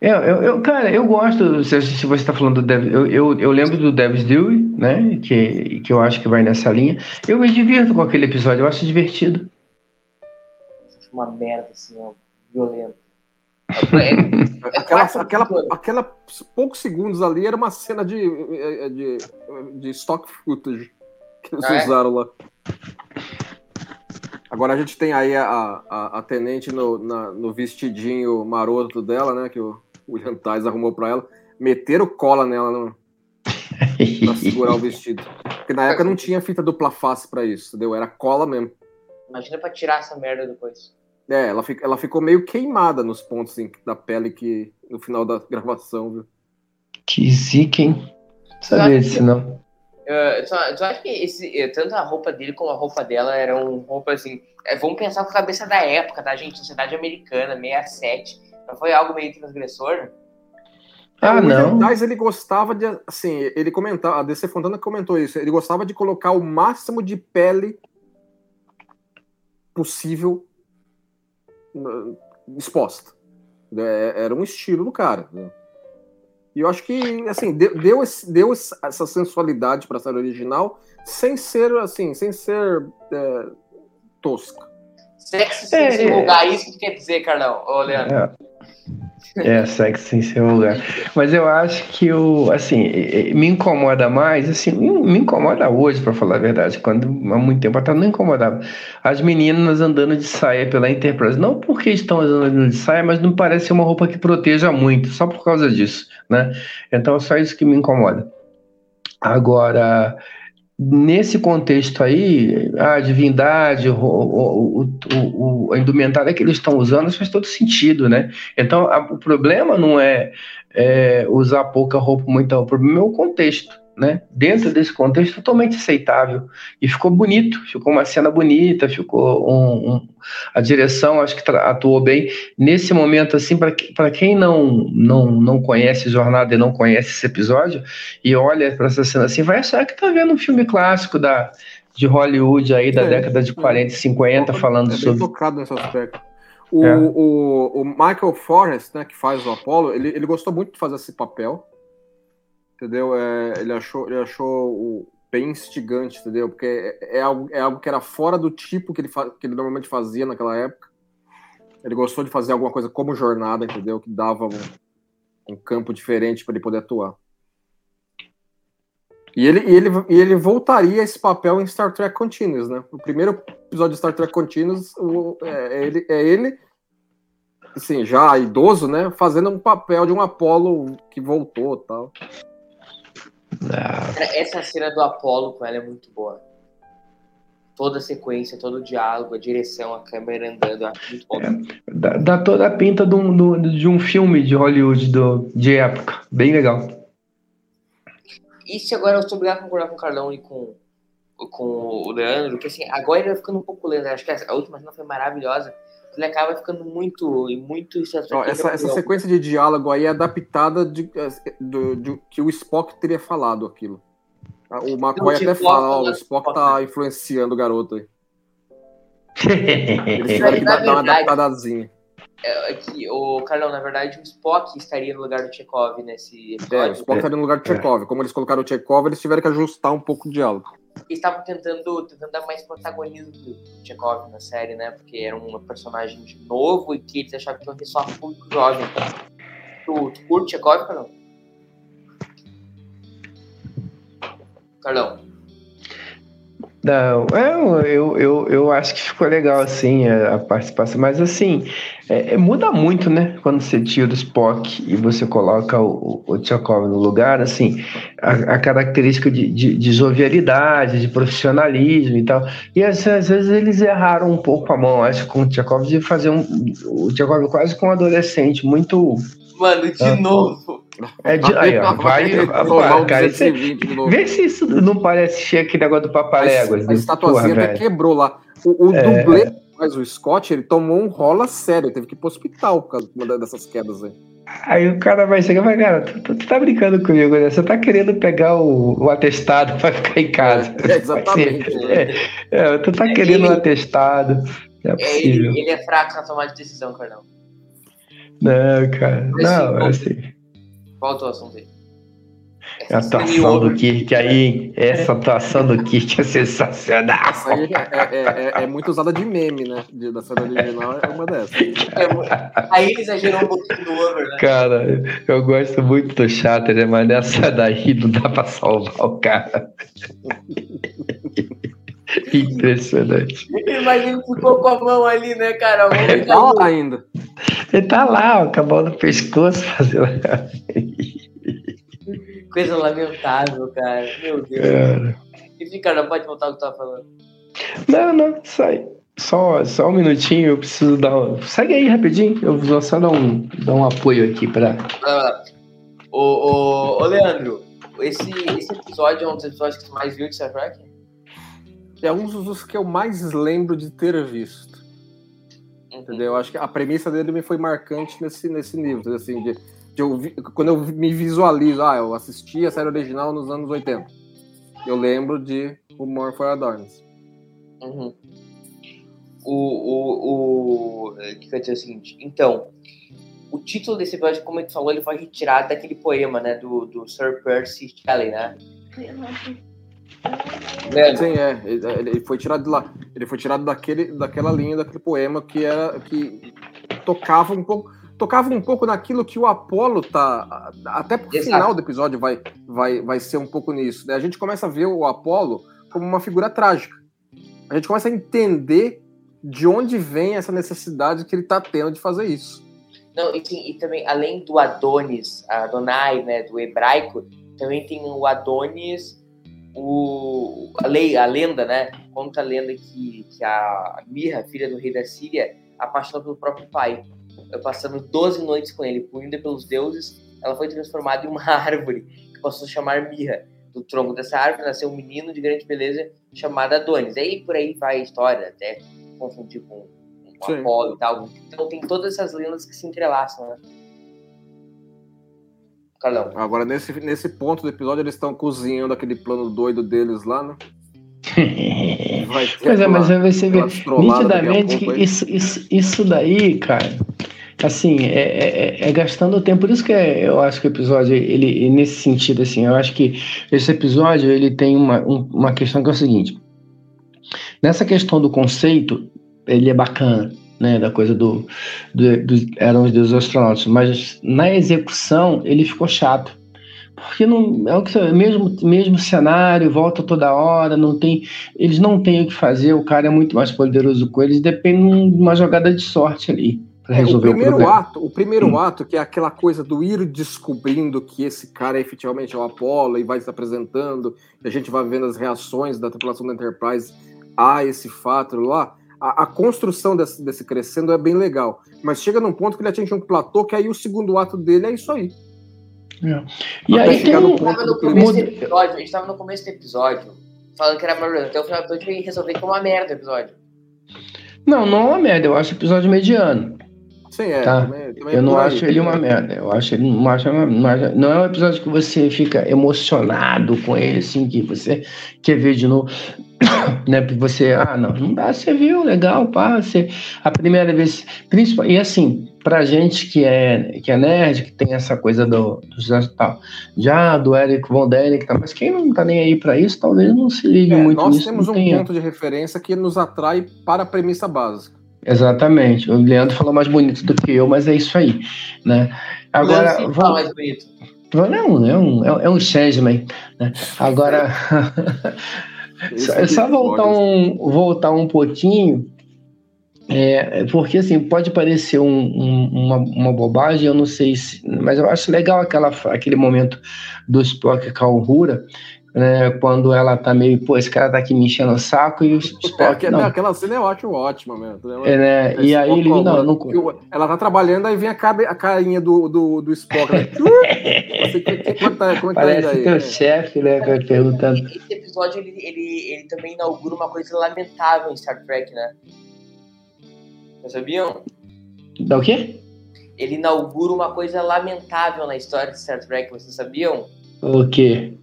Eu, eu, eu, cara, eu gosto, se, se você está falando do Dev, eu, eu, eu, lembro do Devs Dewey, né, que, que eu acho que vai nessa linha. Eu me divirto com aquele episódio, eu acho divertido. Uma merda, assim, ó, violenta. É, [LAUGHS] aquela, aquela, aquela poucos segundos ali era uma cena de, de, de stock footage que eles é. usaram lá. Agora a gente tem aí a, a, a tenente no, na, no vestidinho maroto dela, né? Que o William Tais arrumou pra ela. Meteram cola nela no, [LAUGHS] pra segurar o vestido. Porque na época não tinha fita dupla face pra isso, entendeu? Era cola mesmo. Imagina pra tirar essa merda depois. É, ela, fica, ela ficou meio queimada nos pontos assim, da pele que no final da gravação, viu? Que zica, hein? Sabia disso, não. Uh, só, só acho que esse, eh, tanto a roupa dele como a roupa dela eram roupas assim. É, vamos pensar com a cabeça da época, tá, gente? Sociedade americana, 67. Não foi algo meio transgressor? Ah, o não. Mas ele gostava de. Assim, ele comentava. A DC Fontana comentou isso. Ele gostava de colocar o máximo de pele possível exposta. É, era um estilo do cara. Né? E eu acho que assim deu, deu, deu essa sensualidade para a série original sem ser assim, sem ser é, tosca. Sexo sem é, é. isso que quer dizer, Carlão, ô Leandro. É. É, sexo em seu lugar. Mas eu acho que o, assim, me incomoda mais, assim, me incomoda hoje, para falar a verdade, quando há muito tempo atrás não incomodava. As meninas andando de saia pela Enterprise, não porque estão andando de saia, mas não parece uma roupa que proteja muito, só por causa disso, né? Então é só isso que me incomoda. Agora, nesse contexto aí, a divindade, o, o, o, a indumentária que eles estão usando faz todo sentido, né? Então, a, o problema não é, é, usar pouca roupa, muita roupa, o problema é o contexto né? Dentro desse contexto totalmente aceitável e ficou bonito, ficou uma cena bonita, ficou um, um a direção acho que atuou bem nesse momento assim para quem não não não conhece Jornada e não conhece esse episódio e olha para essa cena assim vai achar que tá vendo um filme clássico da de Hollywood aí da é, década de 40 e 50 é, falando é sobre tocado nesse aspecto. O, é. o, o Michael Forrest, né, que faz o Apollo, ele, ele gostou muito de fazer esse papel entendeu? É, ele achou, ele achou bem instigante, entendeu? Porque é, é, algo, é algo que era fora do tipo que ele, que ele normalmente fazia naquela época. Ele gostou de fazer alguma coisa como jornada, entendeu? Que dava um, um campo diferente para ele poder atuar. E ele, e, ele, e ele voltaria a esse papel em Star Trek Continuous, né? O primeiro episódio de Star Trek Continuous o, é, é, ele, é ele, assim, já idoso, né? Fazendo um papel de um Apolo que voltou tal. Essa cena do Apolo com ela é muito boa. Toda a sequência, todo o diálogo, a direção, a câmera andando, é muito bom. É, dá, dá, toda a pinta de um, de um filme de Hollywood do, de época. Bem legal. E se agora eu estou obrigado a concordar com o Carlão e com, com o Leandro, que assim, agora ele vai ficando um pouco lento. Né? Acho que a última cena foi maravilhosa ele acaba ficando muito muito Ó, essa, essa sequência de diálogo aí é adaptada de, de, de, que o Spock teria falado aquilo. O McCoy até fala, ó, o Spock tá influenciando o garoto aí. [LAUGHS] Eles tiveram que dar, uma adaptadazinha. É, é que, o Carlão, na verdade, o Spock estaria no lugar do Chekhov nesse episódio. É, o Spock estaria no lugar do Chekhov. Como eles colocaram o Chekhov, eles tiveram que ajustar um pouco o diálogo estavam tentando, tentando dar mais protagonismo do Chekhov na série, né? Porque era um personagem novo e que eles achavam que ia ter só público jovem. Tu, tu curte Chekhov, Carlão? Carlão? Não, é, eu, eu, eu acho que ficou legal, assim, a, participação, mas assim, é, é, muda muito, né, quando você tira o Spock e você coloca o, o, Tchakov no lugar, assim, a, a característica de, de, de, jovialidade, de profissionalismo e tal, e às, às, vezes eles erraram um pouco a mão, acho, com o Tchakov, de fazer um, o Tchakov quase com um adolescente, muito... Mano, de ah, novo, é de, aí, ó, vai, vai cara, você, vê se isso não parece aquele negócio do Papaléguas. A, a estatuazinha até quebrou lá. O, o é, dublê é. mas o Scott, ele tomou um rola sério, teve que ir pro hospital por causa dessas quedas aí. Aí o cara vai chegar e vai, cara, tu, tu, tá brincando comigo, né? Você tá querendo pegar o, o atestado pra ficar em casa. É, exatamente. É, é, tu tá querendo o um atestado. É, ele, ele, é fraco na tomada de decisão, Carlão. Não, cara. Mas, não, é assim. Qual atuação dele? a atuação do Kirk aí, essa atuação do Kirk é sensacional. Essa aí é, é, é, é, muito usada de meme, né? De, da série original é uma dessas. É, [LAUGHS] aí ele exagerou um pouquinho do over, né? Cara, eu gosto muito do Chatter, né? mas nessa daí não dá pra salvar o cara. [LAUGHS] Impressionante. Mas ele ficou com a mão ali, né, cara? Tá lá ainda. Ele tá lá, ó, com a mão no pescoço [LAUGHS] fazendo. Coisa lamentável, cara. Meu Deus. Cara. Enfim, cara, pode voltar o que tu tava falando. Não, não, sai. Só, só um minutinho, eu preciso dar. Um... Segue aí rapidinho, eu vou só dar um, dar um apoio aqui pra. Ô, ô, ô Leandro, esse, esse episódio é um dos episódios que tu mais viu de Star Trek? é um dos que eu mais lembro de ter visto. Entendeu? Eu acho que a premissa dele me foi marcante nesse, nesse nível. Assim, de, de eu vi, quando eu me visualizo, ah, eu assisti a série original nos anos 80. Eu lembro de O More for Adorns. Uhum. O, o, o que eu ia dizer o seguinte, então, o título desse episódio, como ele falou, ele foi retirado daquele poema, né, do, do Sir Percy Shelley, né? Sim, é. Ele foi tirado de lá. Ele foi tirado daquele, daquela linha, daquele poema que era que tocava um pouco, tocava um pouco naquilo que o Apolo tá. Até pro Exato. final do episódio vai, vai, vai ser um pouco nisso. Né? A gente começa a ver o Apolo como uma figura trágica. A gente começa a entender de onde vem essa necessidade que ele tá tendo de fazer isso. Não, e, sim, e também, além do Adonis, Adonai, né, do hebraico, também tem o Adonis, o, a, lei, a lenda, né? Conta a lenda que, que a Mirra, filha do rei da Síria, apaixonou pelo próprio pai. Passando 12 noites com ele, punida pelos deuses, ela foi transformada em uma [LAUGHS] árvore, que passou a chamar Mirra. Do tronco dessa árvore nasceu um menino de grande beleza chamado Adonis. Aí por aí vai a história, até confundir com, com. Apolo e tal. Então tem todas essas lendas que se entrelaçam, né? Carlão. Agora, nesse, nesse ponto do episódio, eles estão cozinhando aquele plano doido deles lá, né? [LAUGHS] Vai ter Pois é, mas você vê nitidamente que aí. isso, isso, isso daí, cara, assim, é, é- é gastando tempo. Por isso que é- eu acho que o episódio, ele, nesse sentido, assim, eu acho que esse episódio, ele tem uma, um- uma questão que é o seguinte. Nessa questão do conceito, ele é bacana, né, da coisa do, do, do eram os deuses astronautas, mas na execução ele ficou chato. Porque não é o que mesmo mesmo cenário, volta toda hora, não tem eles não têm o que fazer, o cara é muito mais poderoso que eles, depende de uma jogada de sorte ali para É, o resolver o, primeiro problema. ato, o primeiro ato, que é aquela coisa do ir descobrindo que esse cara é efetivamente o Apollo e vai se apresentando, e a gente vai vendo as reações da tripulação da Enterprise a esse fato lá. A, a construção desse, desse crescendo é bem legal, mas chega num ponto que ele atinge um platô que aí o segundo ato dele é isso aí. E Até aí tem no ponto no começo do episódio, a gente tava no começo do episódio, falando que era maravilhoso. Até o final do episódio e resolver que é uma merda o episódio. Não, não é uma merda, eu acho o episódio mediano. Sim, é. Tá. também- também é Eu não aí. acho ele uma merda. Eu acho ele não acho uma, não acho- não é um episódio que você fica emocionado com ele, assim, que você quer ver de novo. Né? Você, ah, não, não dá, você viu, legal, pá, você, a primeira vez, principal, e assim, pra gente que é, que é nerd, que tem essa coisa do, do tal, já do Eric Von Däniken, tá, mas quem não tá nem aí pra isso, talvez não se ligue É, muito nós nisso. temos não um tenha. ponto de referência que nos atrai para a premissa básica. Exatamente. O Leandro falou mais bonito do que eu, mas é isso aí, né? Agora, vamos- fala mais bonito. Não, é um, é um changeman. Né? Agora, [LAUGHS] só, aqui só que voltar, um, voltar um pouquinho, é, porque assim, pode parecer um- um- uma, uma bobagem, eu não sei se. Mas eu acho legal aquela, aquele momento do Spock com a Uhura, né, quando ela tá meio, pô, esse cara tá aqui me enchendo o saco e o [LAUGHS] É, Spock. aquela, Não, aquela cena é ótima, ótima mesmo. é, né, e aí ele, não, eu não. Ela tá trabalhando, aí vem a, cabe- a carinha do, do, do Spock. Né? [LAUGHS] Você, que, que, como é que tá, como é que tá indo Parece aí? teu chefe, né, perguntando. Esse episódio ele, ele, ele também inaugura uma coisa lamentável em Star Trek, né? Vocês sabiam? Dá o quê? Ele inaugura uma coisa lamentável na história de Star Trek, vocês sabiam? O quê?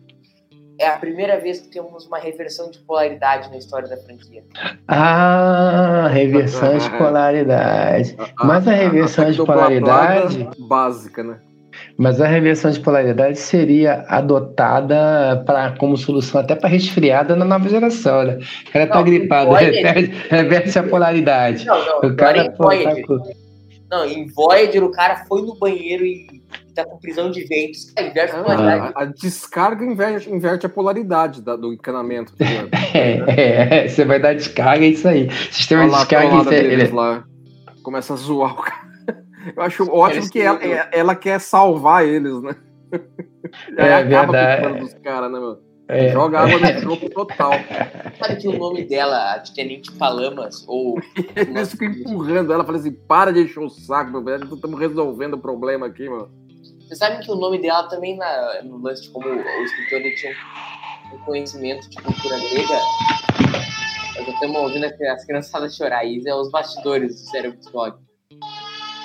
É a primeira vez que temos uma reversão de polaridade na história da franquia. Ah, reversão de polaridade. [LAUGHS] Mas a reversão de tecnoplatada polaridade- Básica, né? Mas a reversão de polaridade seria adotada pra, como solução até para resfriada na nova geração, né? O cara tá Não, gripado, pode- reverte, reverte a polaridade. Não, não, O agora cara em pô, tá Voyager. com- Não, em Voyager o cara foi no banheiro e tá com prisão de ventos. Cara, inversa a polaridade. A, a descarga inverte, inverte a polaridade da- do encanamento. tá? [LAUGHS] É, é, você vai dar descarga, é isso aí. Sistema de descarga. trollada Ele, deles ele- lá. Começa a zoar o cara. [LAUGHS] Eu acho ótimo que ela, têm- ela quer salvar eles, né? [LAUGHS] É Aí acaba verdade. com o plano dos caras, né, meu? é, Joga água no jogo total. Sabe que o nome dela, a de Tenente Palamas, ou. Eles ficam empurrando ela, falando assim, para de encher o saco, meu velho. Estamos resolvendo o problema aqui, mano. Vocês sabem que o nome dela também, na, no lance de como o escritor ele tinha um conhecimento de cultura grega. Nós já estamos ouvindo as criançadas chorar. Isso é os bastidores do cérebro blog.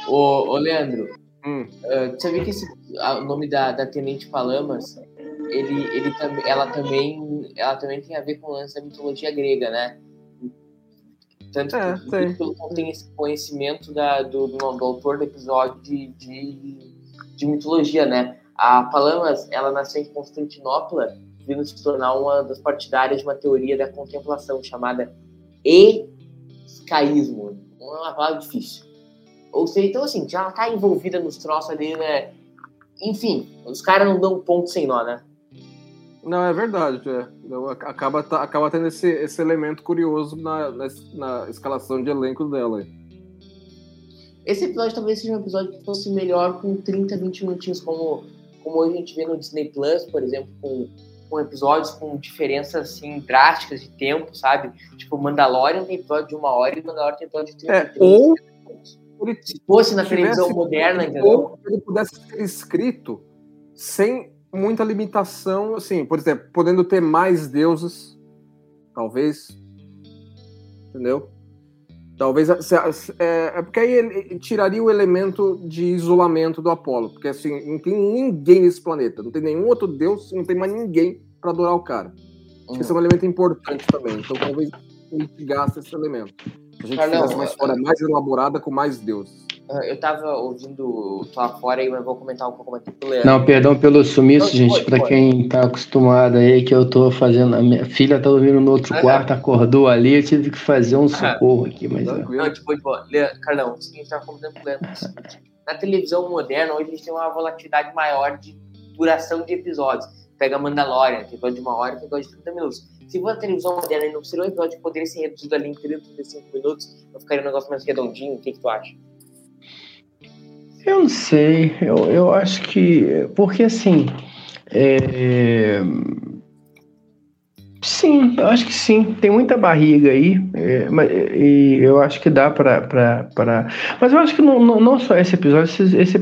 Ô, ô, Leandro, Hum. você sabia que esse, a- o nome da, da Tenente Palamas, ele, ele, tam- ela, também, ela também tem a ver com o lance da mitologia grega, né? Tanto É, que que tem esse conhecimento da, do, do, do autor do episódio de, de, de mitologia, né? A Palamas, ela nasceu em Constantinopla, vindo se tornar uma das partidárias de uma teoria da contemplação chamada escaísmo. Uma palavra difícil. Ou seja, então assim, já tá envolvida nos troços ali, né? Enfim, os caras não dão ponto sem nó, né? Não, é verdade. É. Acaba, acaba tendo esse, esse elemento curioso na, na, na escalação de elenco dela. Esse episódio talvez seja um episódio que fosse melhor com 30, 20 minutinhos, como, como hoje a gente vê no Disney Plus, por exemplo, com, com episódios com diferenças assim, drásticas de tempo, sabe? Tipo, Mandalorian tem episódio de uma hora e Mandalorian tem episódio de 30 é, ou Se fosse na televisão moderna, entendeu? Ou ele pudesse ser escrito sem muita limitação, assim, por exemplo, podendo ter mais deuses, talvez, entendeu? Talvez é, é, porque aí ele tiraria o elemento de isolamento do Apolo, porque assim não tem ninguém nesse planeta, não tem nenhum outro deus, não tem mais ninguém para adorar o cara. Uhum. Esse é um elemento importante também. Então talvez mitigasse esse elemento. A gente Carlão, fizesse uma história mais elaborada com mais deuses. Ah, eu tava ouvindo lá fora e eu vou comentar um pouco mais Leandro. Não, perdão pelo sumiço, não, gente, para quem tá acostumado aí, que eu tô fazendo. A minha filha tá dormindo no outro ah, quarto, é. acordou ali, eu tive que fazer um socorro aqui, mas. Não, não tipo, tipo, Carlão, o seguinte, tava comentando com o Leandro. Na televisão moderna, hoje a gente tem uma volatilidade maior de duração de episódios. Pega Mandalorian, que episódio de uma hora, que episódio de 30 minutos. Se for a televisão moderna e não seria um episódio que poderia ser reduzido ali em 30, 35 minutos, não ficaria um negócio mais redondinho, o que, que tu acha? Eu não sei, eu, eu acho que. Porque assim. É, sim, eu acho que sim. Tem muita barriga aí. É, e eu acho que dá para. Mas eu acho que não, não, não só esse episódio. Esse, esse,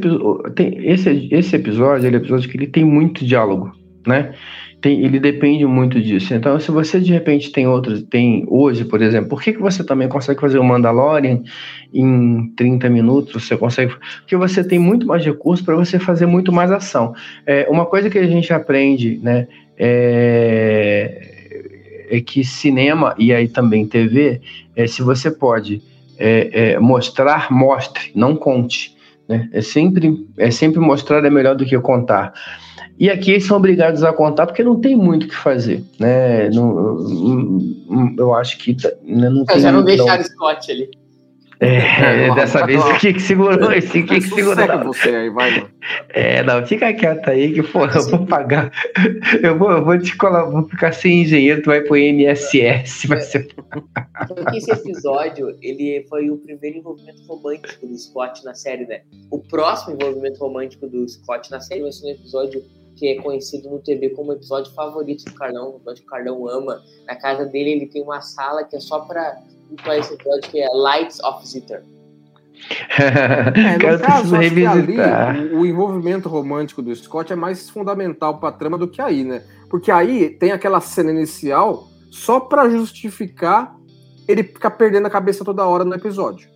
tem, esse, esse episódio é episódio que ele tem muito diálogo, né? tem, ele depende muito disso. Então, se você de repente tem outros, tem hoje, por exemplo, por que, que você também consegue fazer o Mandalorian em 30 minutos? Você consegue. Porque você tem muito mais recursos para você fazer muito mais ação. É, uma coisa que a gente aprende, né? É, é que cinema e aí também TV, é, se você pode é, é, mostrar, mostre, não conte. Né? É, sempre, é sempre mostrar é melhor do que contar. E aqui eles são obrigados a contar porque não tem muito o que fazer, né? Não, eu acho que né, não tem. Já não deixaram Scott ali. É, é [LAUGHS] dessa vez o que, que segurou [LAUGHS] esse? O que, que segurou? você aí, vai. É, não, fica quieto aí que, pô, eu vou pagar. [LAUGHS] Eu vou, eu vou te colar, vou ficar sem engenheiro, tu vai pro INSS. Vai ser... Porque esse episódio, ele foi o primeiro envolvimento romântico do Scott na série, né? O próximo envolvimento romântico do Scott na série vai ser um episódio que é conhecido no TV como o episódio favorito do Carlão, o episódio que o Carlão ama. Na casa dele, ele tem uma sala que é só para esse episódio, que é Lights of Zitter. [LAUGHS] é, no caso, acho ali, o, o, envolvimento romântico do Scott é mais fundamental para a trama do que aí, né? Porque aí tem aquela cena inicial só para justificar ele ficar perdendo a cabeça toda hora no episódio.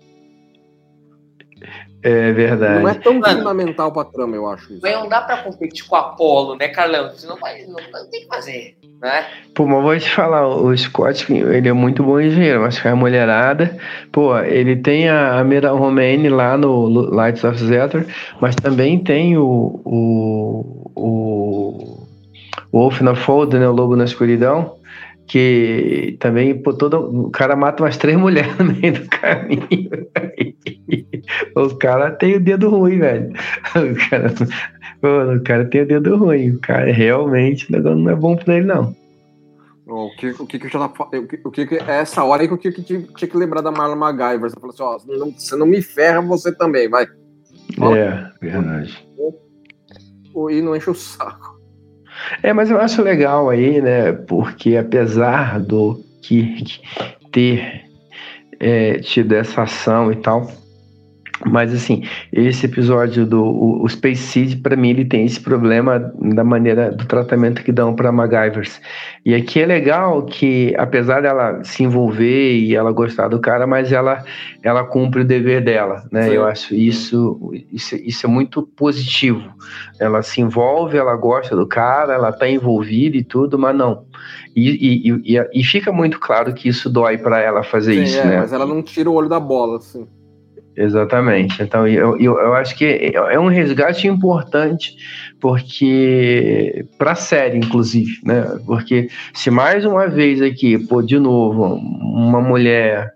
É verdade. Não é tão Mano, fundamental pra trama, eu acho. Isso. Mas não dá pra competir com o Apolo, né, Carlão? Você não, vai, não, não tem que fazer, né? Pô, mas vou te falar, o Scott, ele é muito bom engenheiro, mas que a mulherada, pô, ele tem a, a Mira Romaine lá no Lights of Zether, mas também tem o, o, o Wolf na Fold, né, o Lobo na Escuridão, que também pô, todo, o cara mata umas três [LAUGHS] mulheres no meio do caminho. Os caras têm o dedo ruim, velho. O cara, o cara tem o dedo ruim. O cara realmente não é bom pra ele, não. O que, o que, que eu já o que, o que, é essa hora aí que eu tinha, tinha que lembrar da Marla MacGyver. Você falou assim: ó, não, você não me ferra, você também, vai. É, verdade. E não enche o saco. É, mas eu acho legal aí, né? Porque apesar do que ter é, tido essa ação e tal, mas assim, esse episódio do o, o Space Seed, para mim, ele tem esse problema da maneira do tratamento que dão para MacGyvers. E aqui é legal que, apesar dela se envolver e ela gostar do cara, mas ela ela cumpre o dever dela, né? Sim. Eu acho isso, isso isso é muito positivo. Ela se envolve, ela gosta do cara, ela tá envolvida e tudo, mas não. E, e, e, e fica muito claro que isso dói para ela fazer Sim, isso, é, né? Mas ela não tira o olho da bola, assim. Exatamente. Então, eu, eu, eu, acho que é um resgate importante, porque para a série, inclusive, né? Porque se mais uma vez aqui, pô, de novo, uma mulher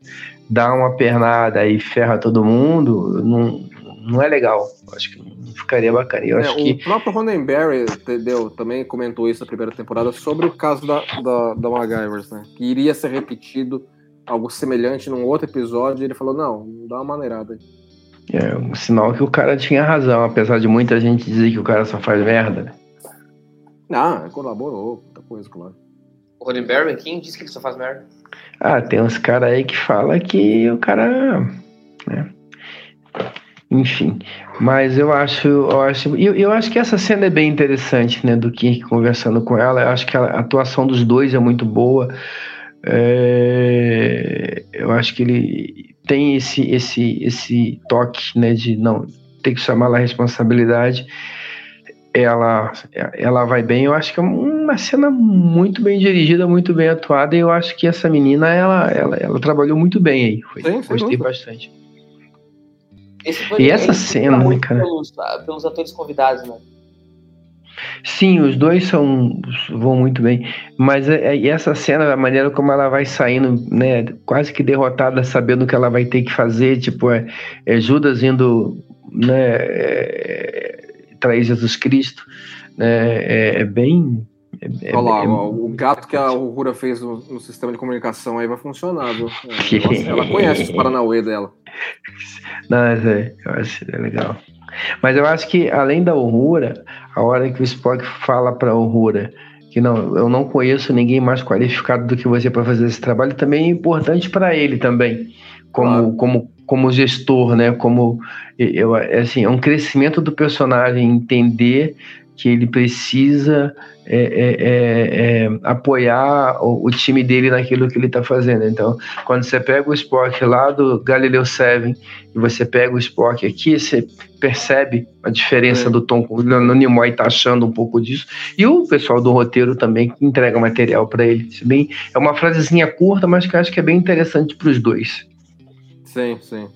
dá uma pernada e ferra todo mundo, não, não é legal. Acho que não ficaria bacana. Eu É, acho o que. próprio Roddenberry entendeu, também comentou isso na primeira temporada sobre o caso da, da, da MacGyvers, né? Que iria ser repetido algo semelhante num outro episódio, e ele falou, não, dá uma maneirada aí. É um sinal que o cara tinha razão, apesar de muita gente dizer que o cara só faz merda. né? Ah, colaborou, muita coisa, claro. O Roddenberry, quem disse que ele só faz merda? Ah, tem uns caras aí que fala que o cara. Né? Enfim. Mas eu acho. Eu acho, eu, eu acho que essa cena é bem interessante, né? Do Kirk conversando com ela. Eu acho que a atuação dos dois é muito boa. É, eu acho que ele tem esse, esse, esse toque, né? De não ter que chamar a responsabilidade. Ela, ela vai bem. Eu acho que é uma cena muito bem dirigida, muito bem atuada. E eu acho que essa menina, ela, ela, ela trabalhou muito bem aí. Foi, Sim, sem gostei dúvida. bastante. Esse foi- E essa cena, né, cara? Pelos, pelos atores convidados, né? Sim, os dois são vão muito bem, mas é- é- essa cena, a maneira como ela vai saindo, né, quase que derrotada, sabendo o que ela vai ter que fazer, tipo, é, é Judas indo, né, é, trair Jesus Cristo, né, é, é bem... É, Olha lá, o gato que a Uhura fez no, no sistema de comunicação aí vai funcionar, viu? [LAUGHS] Ela, conhece os Paranauê dela. Não, é, eu acho é legal. Mas eu acho que, além da Uhura, a hora que o Spock fala pra Uhura que não, eu não conheço ninguém mais qualificado do que você para fazer esse trabalho, também é importante para ele também, como, Claro. como, como gestor, né? Como eu, é assim, é um crescimento do personagem entender que ele precisa é, é, é, é, apoiar o, o time dele naquilo que ele está fazendo. Então, quando você pega o Spock lá do Galileu 7 e você pega o Spock aqui, você percebe a diferença É. do tom. O Nimoy tá achando um pouco disso. E o pessoal do roteiro também que entrega material para ele. Isso Bem, é uma frasezinha curta, mas que eu acho que é bem interessante para os dois. Sim, sim.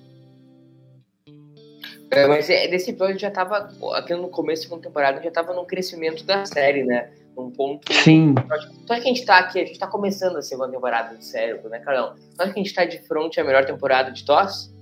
É, mas é, nesse episódio já tava, aqui no começo da segunda temporada, já tava num crescimento da série, né? Num ponto. Sim, acha que a gente tá aqui, a gente tá começando a segunda temporada de cérebro, né, Carlão? Acha que a gente tá de frente à melhor temporada de TOS?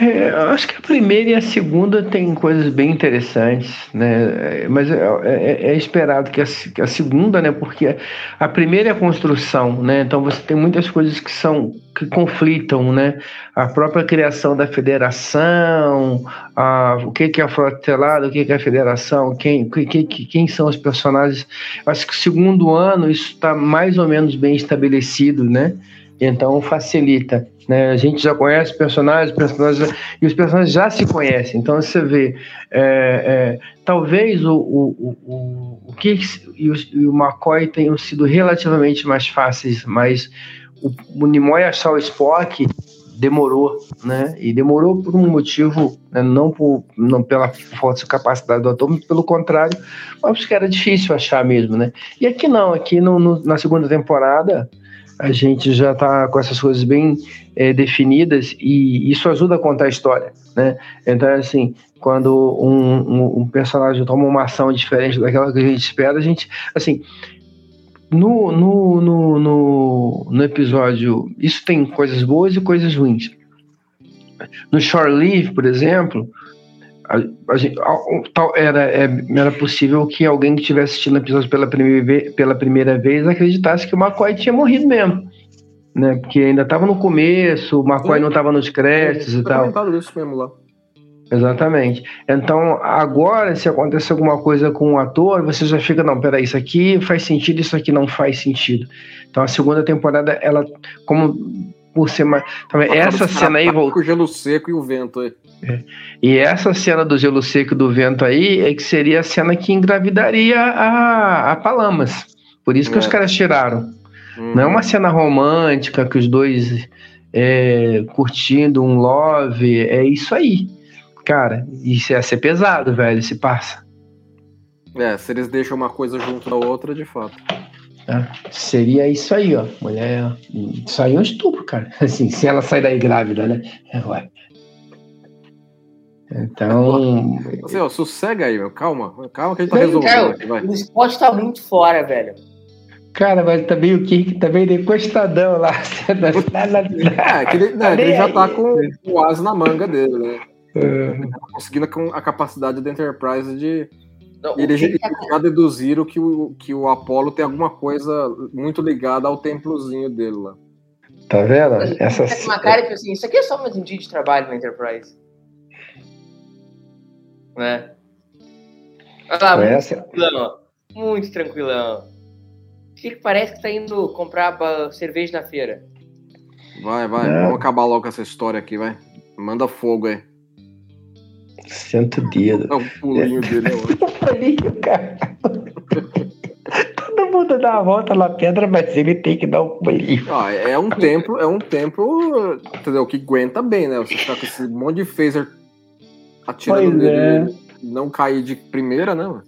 É, acho que a primeira e a segunda tem coisas bem interessantes, né? É, Mas é, é- é esperado que a, que a segunda, né? Porque a primeira é a construção, né? Então você tem muitas coisas que são que conflitam, né? A própria criação da federação, a, o que que é a frota telada, o que que é a federação, quem, que- que- que- quem são os personagens. Acho que o segundo ano isso está mais ou menos bem estabelecido, né? Então facilita. Né? A gente já conhece personagens, personagens e os personagens já se conhecem. Então você vê, é, é, talvez o, o, o, o, Kirk e o, e o McCoy tenham sido relativamente mais fáceis, mas o, o Nimoy achar o Spock demorou, né? E demorou por um motivo, né? não, por, não pela falta de capacidade do ator, pelo contrário, mas porque era difícil achar mesmo, né? E aqui não, aqui no, no- na segunda temporada a gente já está com essas coisas bem eh, definidas e isso ajuda a contar a história, né? Então, assim, quando um, um- um personagem toma uma ação diferente daquela que a gente espera, a gente, assim, no, no, no, no, no episódio, isso tem coisas boas e coisas ruins. No Shore Leave, por exemplo, a, a gente- era, é- era possível que alguém que estivesse assistindo o episódio pela primeira, ve- pela primeira vez acreditasse que o McCoy tinha morrido mesmo. Né? Porque ainda estava no começo, o McCoy Sim. não estava nos créditos e tal. isso mesmo lá. Exatamente. Então, agora, se acontecer alguma coisa com o ator, você já fica, não, peraí, isso aqui faz sentido, isso aqui não faz sentido. Então, a segunda temporada, ela, como por ser mais. também, essa cena aí, Com o gelo seco e o vento aí. e essa cena do gelo seco e do vento aí, é que seria a cena que engravidaria a, a Palamas. Por isso que É. os caras tiraram. Hum. Não é uma cena romântica que os dois é, curtindo um love, é isso aí. Cara, isso ia ser pesado, velho, se passa. É, se eles deixam uma coisa junto da outra, de fato. Tá? Seria isso aí, ó. Mulher. Isso aí é um estupro, cara. [LAUGHS] Assim, se ela sair daí grávida, né? É, ué. Então. Assim, ó, sossega aí, meu. Calma. Calma que a gente tá resolvendo cara. O Spot tá muito fora, velho. Cara, mas também o Kirk também encostadão lá. [LAUGHS] é, que ele, né, ele já tá com o as na manga dele, né? Uhum. Conseguindo a capacidade da Enterprise de. Não, ele já, tá... já deduziram que o, que o Apollo tem alguma coisa muito ligada ao templozinho dele lá. Tá vendo? Essa... uma cara que assim, isso aqui é só mais um dia de trabalho na Enterprise. Né? Olha lá, muito essa... tranquilão, Muito tranquilão. Fica, parece que tá indo comprar cerveja na feira. Vai, vai. É. Vamos acabar logo com essa história aqui, vai. Manda fogo aí. Senta o dedo. É o pulinho é. dele. [LAUGHS] o pulinho, cara. [LAUGHS] Todo mundo dá a volta na pedra, mas ele tem que dar um pulinho. Ah, é um templo, é um templo, entendeu? Que aguenta bem, né? Você ficar com esse monte de phaser atirando pois nele, é. não cair de primeira, né? Mano?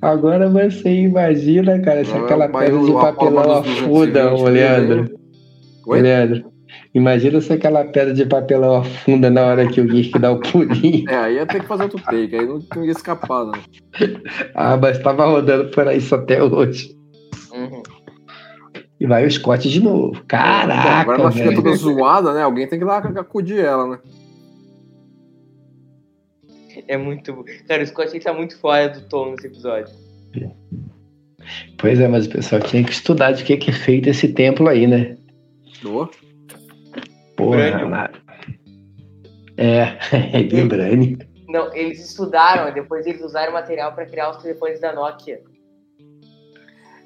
Agora você imagina, cara, se aquela pedra de papelão afunda, ô Leandro. Oi? Leandro. Imagina se aquela pedra de papelão afunda na hora que o Geek dá o pulinho. É, aí ia ter que fazer outro take, aí não, não ia escapar, né? [LAUGHS] ah, mas tava rodando por isso até hoje. Uhum. E vai o Scott de novo. Caraca! Agora ela fica toda zoada, né? Alguém tem que ir lá acudir ela, né? É muito. Cara, o Scott tá muito fora do tom nesse episódio. Pois é, mas o pessoal tinha que estudar de que é feito esse templo aí, né? Oh. Porra. É, é [LAUGHS] Vibranium. Não, eles estudaram, depois eles usaram material para criar os telefones da Nokia.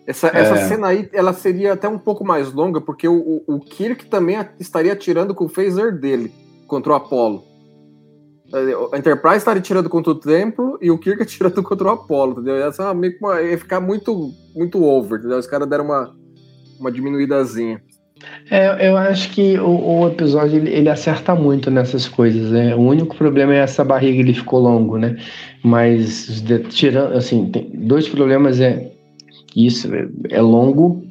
Essa, essa é. cena aí, ela seria até um pouco mais longa, porque o, o Kirk também estaria atirando com o phaser dele contra o Apollo. A Enterprise estaria tirando contra o Templo e o Kirk [LAUGHS] atirando contra o Apollo, entendeu? Essa é meio que uma, ia ficar muito, muito over, entendeu? Os caras deram uma, uma diminuídazinha. É, eu acho que o, o episódio ele, ele, acerta muito nessas coisas, né? O único problema é essa barriga, ele ficou longo, né? Mas tirando, assim, dois problemas é isso é, é longo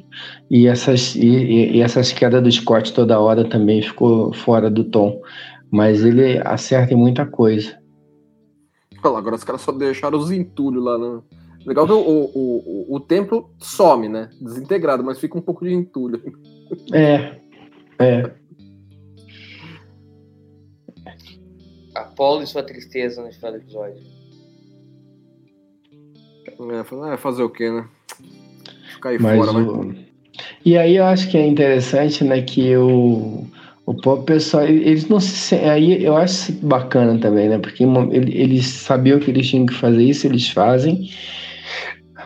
e essas e, e, essas quedas do Scott toda hora também ficou fora do tom. Mas ele acerta em muita coisa. Agora os caras só deixaram os entulhos lá, né? Legal que o, o, o, o, templo some, né? Desintegrado, mas fica um pouco de entulho. É. É. Apolo e sua tristeza no final do episódio. É, fazer o quê, né? Ficar aí mas fora, o... E aí eu acho que é interessante, né, que o, o próprio pessoal, eles não se aí eu acho bacana também, né, porque eles sabiam que eles tinham que fazer isso, eles fazem,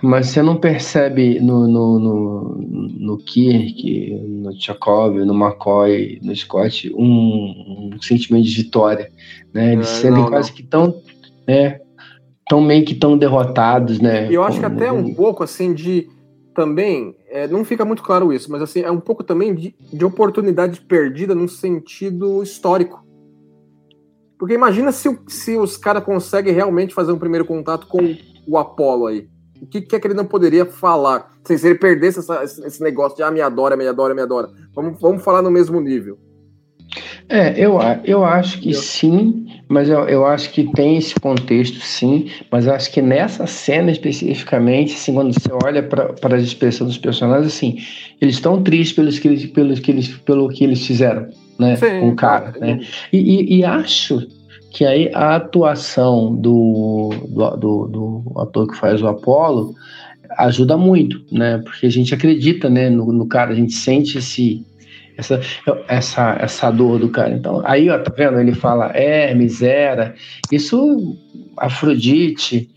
mas você não percebe no, no, no, no Kirk, no Tchakov, no McCoy, no Scott, um, um sentimento de vitória. Né? Eles é, sentem quase não. que tão, né, tão meio que tão derrotados, né? Eu acho que até um pouco assim de também, é, não fica muito claro isso, mas assim, é um pouco também de, de oportunidade perdida no sentido histórico. Porque imagina se, se os caras conseguem realmente fazer um primeiro contato com o Apolo aí o que, que é que ele não poderia falar? Assim, se ele perdesse essa, esse negócio de ah, me adora, me adora, me adora. Vamos, vamos falar no mesmo nível. É, eu, eu acho que sim, mas eu, eu acho que tem esse contexto, sim, mas eu acho que nessa cena especificamente, assim, quando você olha para as expressões dos personagens, assim, eles estão tristes pelos que eles, pelos que eles, pelo que eles fizeram, né, sim, com o cara, né, e, e, e acho que aí a atuação do, do, do, do ator que faz o Apolo ajuda muito, né? Porque a gente acredita, né, no, no cara, a gente sente esse essa, essa, essa dor do cara. Então, aí, ó, tá vendo? Ele fala Hermes, Hera, isso, Afrodite,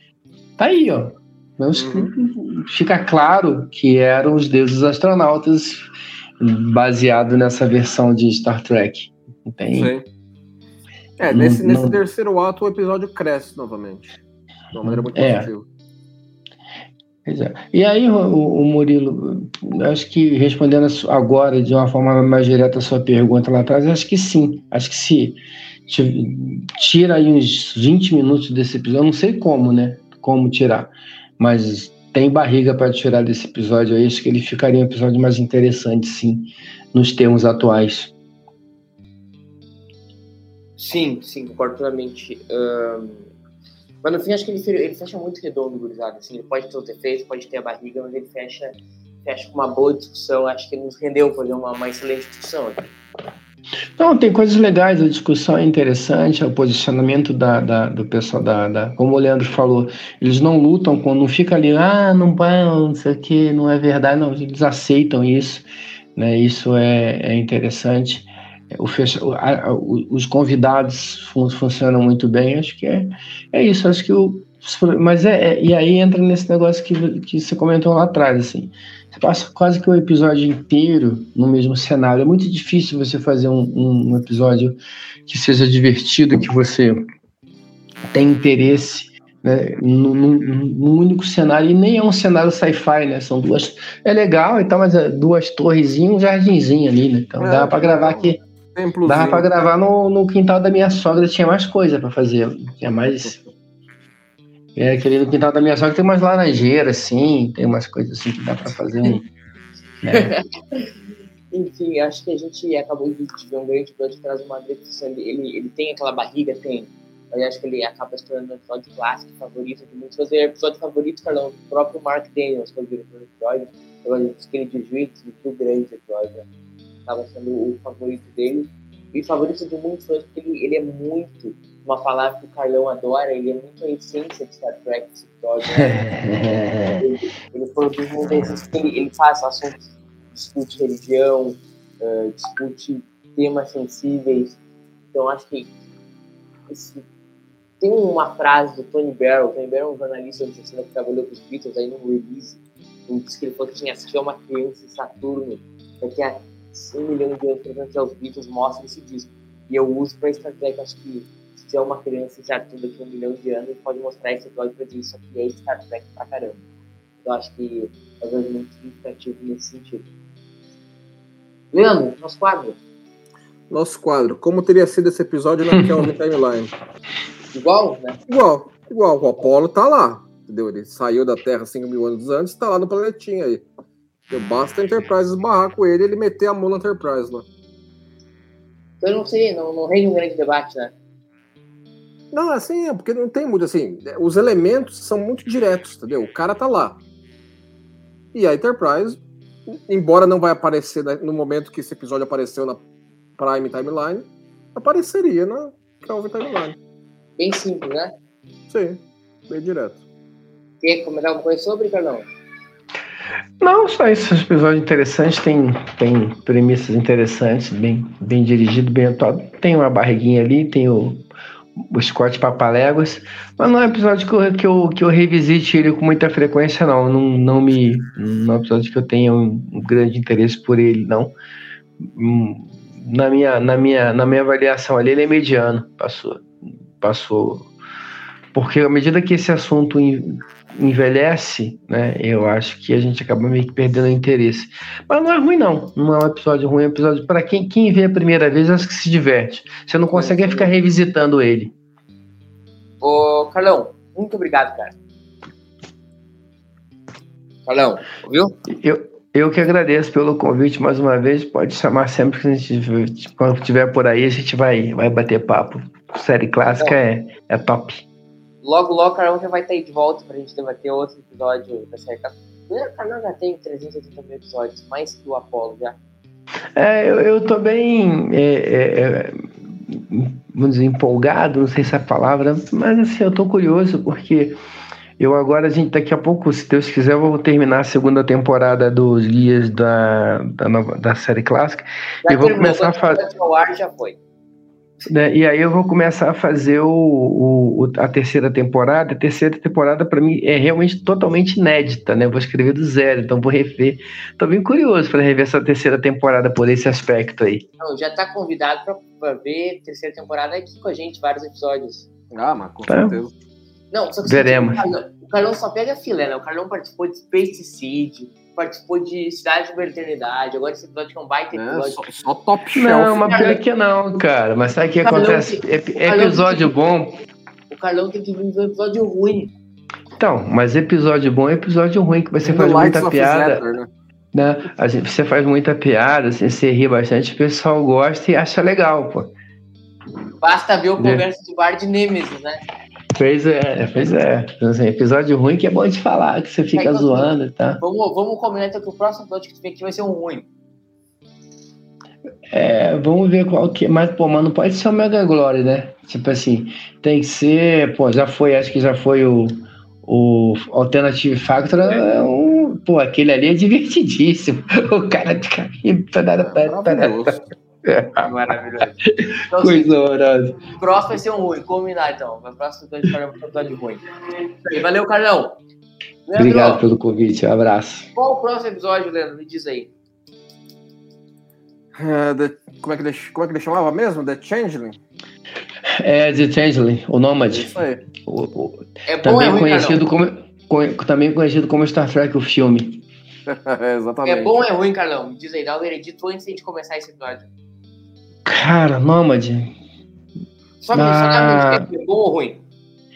tá aí, ó. Uhum. Fica claro que eram os deuses astronautas baseado nessa versão de Star Trek. Tem, Sim. É, nesse, não, nesse terceiro ato o episódio cresce novamente. De uma maneira muito é. positiva. É. E aí, o, o Murilo, acho que respondendo agora de uma forma mais direta a sua pergunta lá atrás, acho que sim. Acho que se tira aí uns 20 minutos desse episódio, não sei como, né? Como tirar. Mas tem barriga para tirar desse episódio aí, acho que ele ficaria um episódio mais interessante, sim, nos termos atuais. Sim, sim, concordo plenamente. Um, mas no fim, acho que ele, ele fecha muito redondo, gurizada. Assim, ele pode ter os defeitos, pode ter a barriga, mas ele fecha, acho que uma boa discussão, acho que nos rendeu fazer uma, uma excelente discussão aqui. Não, tem coisas legais, a discussão é interessante, o posicionamento da, da do pessoal, da, da, como o Leandro falou, eles não lutam, quando não fica ali, ah, não vai, não sei o que, não é verdade, não, eles aceitam isso, né, isso é, é interessante. O fecha, a, a, os convidados fun, funcionam muito bem, acho que é, é isso, acho que o, mas é, é, e aí entra nesse negócio que, que você comentou lá atrás, assim, você passa quase que o um episódio inteiro no mesmo cenário. É muito difícil você fazer um, um, um episódio que seja divertido, que você tem interesse né, num, num, único cenário. E nem é um cenário sci-fi, né? São duas. É legal e tal, mas é duas torrezinhas e um jardinzinho ali, né? Então é, dava para gravar aqui. Dava para gravar no, no quintal da minha sogra, tinha mais coisa para fazer. Tinha mais é, aquele no quintal da minha sogra tem umas laranjeiras, assim, tem umas coisas assim que dá para fazer um. Né? [LAUGHS] Enfim, acho que a gente acabou de ver um grande episódio que traz uma. Ele, ele tem aquela barriga, tem. Mas acho que ele acaba se tornando um episódio clássico, favorito de muitos. Fazer episódio favorito, Carlão, o próprio Mark Daniels, que é o diretor do episódio. Eu disse que ele de juízo, muito grande episódio. Acaba sendo o favorito dele. E favorito de muitos fãs, porque ele, ele é muito uma palavra que o Carlão adora, ele é muito a essência de Star Trek, esse episódio. Né? [LAUGHS] ele, ele produz muitas ele, ele faz assuntos, discute religião, uh, discute temas sensíveis. Então, acho que esse, tem uma frase do Tony Barrow, Tony Barrow é um jornalista de que trabalhou com os Beatles aí no release, em que ele falou que tinha assistido uma criança em Saturno, daqui a 100 milhões de anos, por os Beatles, mostra esse disco. E eu uso para Star Trek, acho que se é uma criança já tudo daqui a um milhão de anos, pode mostrar esse episódio pra dizer isso aqui é Star Trek pra caramba. Então acho que é um muito significativo nesse sentido. Leandro, nosso quadro. Nosso quadro. Como teria sido esse episódio na Kelvin [LAUGHS] Timeline? Igual, né? Igual, igual. O Apolo tá lá. Entendeu? Ele saiu da Terra 5 mil anos antes e tá lá no planetinha aí. Basta a Enterprise esbarrar com ele e ele meter a mão na Enterprise lá. Eu não sei, não, não reina um grande debate, né? Não, assim, é porque não tem muito, assim, os elementos são muito diretos, entendeu? O cara tá lá. E a Enterprise, embora não vai aparecer no momento que esse episódio apareceu na Prime Timeline, apareceria na Kelvin Timeline. Bem simples, né? Sim, bem direto. Quer comentar alguma coisa sobre, Carlão? Não, só. Esse episódio interessante, tem, tem premissas interessantes, bem, bem dirigido, bem atuado. Tem uma barriguinha ali, tem o o Scott Papaléguas, mas não é um episódio que eu, que, eu, que eu revisite ele com muita frequência, não. Não, não me. Não é um episódio que eu tenha um, um grande interesse por ele, não. Hum, na minha, na, minha, na minha avaliação ali, ele é mediano. Passou. Passou. Porque à medida que esse assunto envelhece, né, eu acho que a gente acaba meio que perdendo o interesse. Mas não é ruim, não. Não é um episódio ruim, é um episódio para quem, quem vê a primeira vez, acho que se diverte. Você não consegue ficar revisitando ele. Ô, Carlão, muito obrigado, cara. Carlão, ouviu? Eu, eu que agradeço pelo convite mais uma vez. Pode chamar sempre que a gente quando estiver por aí, a gente vai, vai bater papo. Série clássica é, é top logo, logo, o Carlão já vai estar aí de volta pra gente debater outro episódio da série. O Carlão já tem 380 mil episódios, mais que o Apollo já. É, eu, eu tô bem. É, é, é, vamos dizer, empolgado, não sei se é a palavra, mas assim, eu tô curioso porque. Eu agora, a gente, daqui a pouco, se Deus quiser, eu vou terminar a segunda temporada dos guias da, da, nova, da série clássica. Já e vou começar a fazer. Já foi. Né? E aí eu vou começar a fazer o, o a terceira temporada. A terceira temporada, para mim, é realmente totalmente inédita, né? vou escrever do zero, então vou rever. Tô bem curioso para rever essa terceira temporada por esse aspecto aí. Não, já tá convidado para ver a terceira temporada aqui com a gente, vários episódios. Ah, mas com tá. certeza. Não, só que Veremos. O Carlão, o Carlão só pega filé, né? O Carlão participou de Space Seed, participou de Cidade de Eternidade, agora esse episódio é um baita episódio. É, só, só, top shelf. Não, mas por que não, cara? Mas sabe o que acontece? Tem, episódio bom. O Carlão tem que vir um episódio ruim. Então, mas episódio bom é episódio ruim, que você faz muita piada. né? né? A gente, você faz muita piada, assim, você ri bastante, o pessoal gosta e acha legal, pô. Basta ver o né? conversa de bar de Nemesis, né? Pois é, pois é. Assim, episódio ruim que é bom de falar, que você fica Aí, zoando e tal. Vamos, vamos combinar então que o próximo episódio que tu vem aqui vai ser um ruim. É, vamos ver qual que. Mas, pô, mas não pode ser o Mega Glory, né? Tipo assim, tem que ser. Pô, já foi, acho que já foi o. O Alternative Factor é um. Pô, aquele ali é divertidíssimo. [LAUGHS] O cara fica rindo. Maravilhoso. Maravilhoso. [LAUGHS] Então, assim, Coisa horrorosa. o próximo vai ser um ruim. Combinar então. O próximo episódio vai ser um episódio ruim. Aí, Valeu, Carlão. Leandro, Obrigado pelo convite. Um abraço. Qual o próximo episódio, Leandro? Me diz aí. É, the- como, é que ele, como é que ele chamava mesmo? The Changeling? É The Changeling, o Nômade. Isso aí. O- o- É bom ou é também, ruim, conhecido Carlão? como, co- também conhecido como Star Trek, o filme. [LAUGHS] É, exatamente. É bom ou é ruim, Carlão? Me diz aí, dá o veredito antes de a gente começar esse episódio. Cara, Nômade. Só me Ah. é bom ou ruim.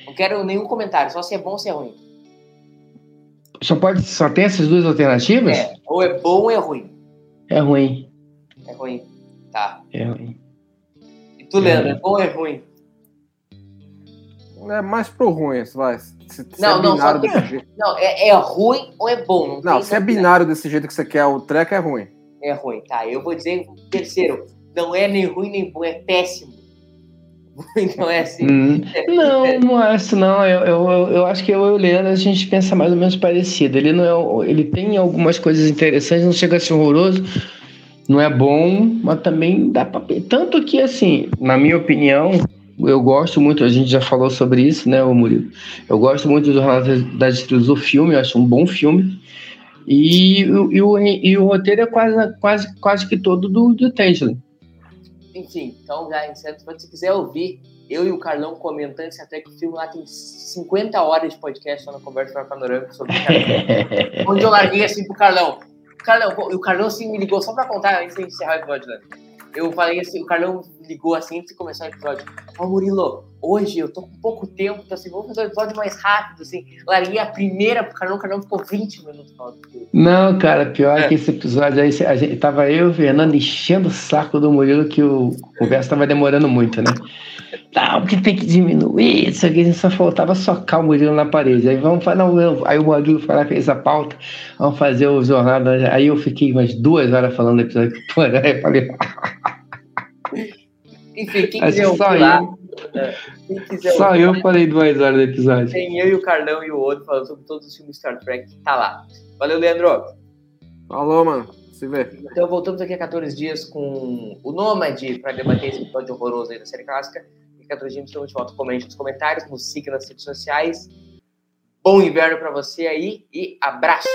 Não quero nenhum comentário, só se é bom ou se é ruim. Só, pode, só tem essas duas alternativas? É, ou é bom ou é ruim. É ruim. É ruim. Tá. É ruim. E tu, Leandro, é bom ou é ruim? É mais pro ruim, se vai. Se, se Não, é não, binário só- desse jeito. Não, é, é ruim ou é bom? Não, Não, se é binário desse jeito que você quer o track, é ruim. É ruim, tá. Eu vou dizer o terceiro. Não é nem ruim nem bom, é péssimo. [LAUGHS] Então é assim. Hum, Não, não acho, não. Eu, eu, eu- acho que eu e o Leandro a gente pensa mais ou menos parecido. Ele não é, o- ele tem algumas coisas interessantes, não chega a ser horroroso, não é bom, mas também dá pra. Tanto que, assim, na minha opinião, eu gosto muito, a gente já falou sobre isso, né, ô Murilo? Eu gosto muito do Jornal das Estrelas, o filme, eu acho um bom filme. E, o- e, o, e o roteiro é quase, quase, quase que todo do, do Tangerine. Enfim, então já encerro. Se você quiser ouvir eu e o Carlão comentando esse até que o filme lá tem 50 horas de podcast só na conversa para panorâmica sobre o Carlão. [LAUGHS] Onde eu larguei assim pro Carlão. Carlão, o Carlão assim me ligou só pra contar antes de encerrar o episódio, né? Eu falei assim, o Carlão ligou assim antes de começar o episódio. Ó, Murilo, hoje eu tô com pouco tempo, então assim, vamos fazer um episódio mais rápido, assim. Larguei a primeira pro Carlão, o Carlão ficou 20 minutos. Não, cara, pior É. que esse episódio aí, a gente, tava eu e o Fernando enchendo o saco do Murilo que o conversa tava demorando muito, né? Não, porque tem que diminuir, isso aqui, só faltava socar o Murilo na parede. Aí vamos falar, não, não. aí o Murilo foi lá, fez a pauta, vamos fazer o jornal. Aí eu fiquei umas duas horas falando do episódio. [LAUGHS] Aí eu falei, [LAUGHS] Enfim, quem quiser ouvir só lá, eu. é, quem quiser só ouvir, eu falei duas horas do episódio. tem eu e o Carlão e o outro falando sobre todos os filmes Star Trek, tá lá. Valeu, Leandro. Falou, mano. Se vê. Então voltamos daqui a 14 dias com o Nômade para debater esse episódio horroroso aí da série clássica. A 14 dias estamos de volta. Comente nos comentários, nos siga nas redes sociais. Bom inverno para você aí e abraço!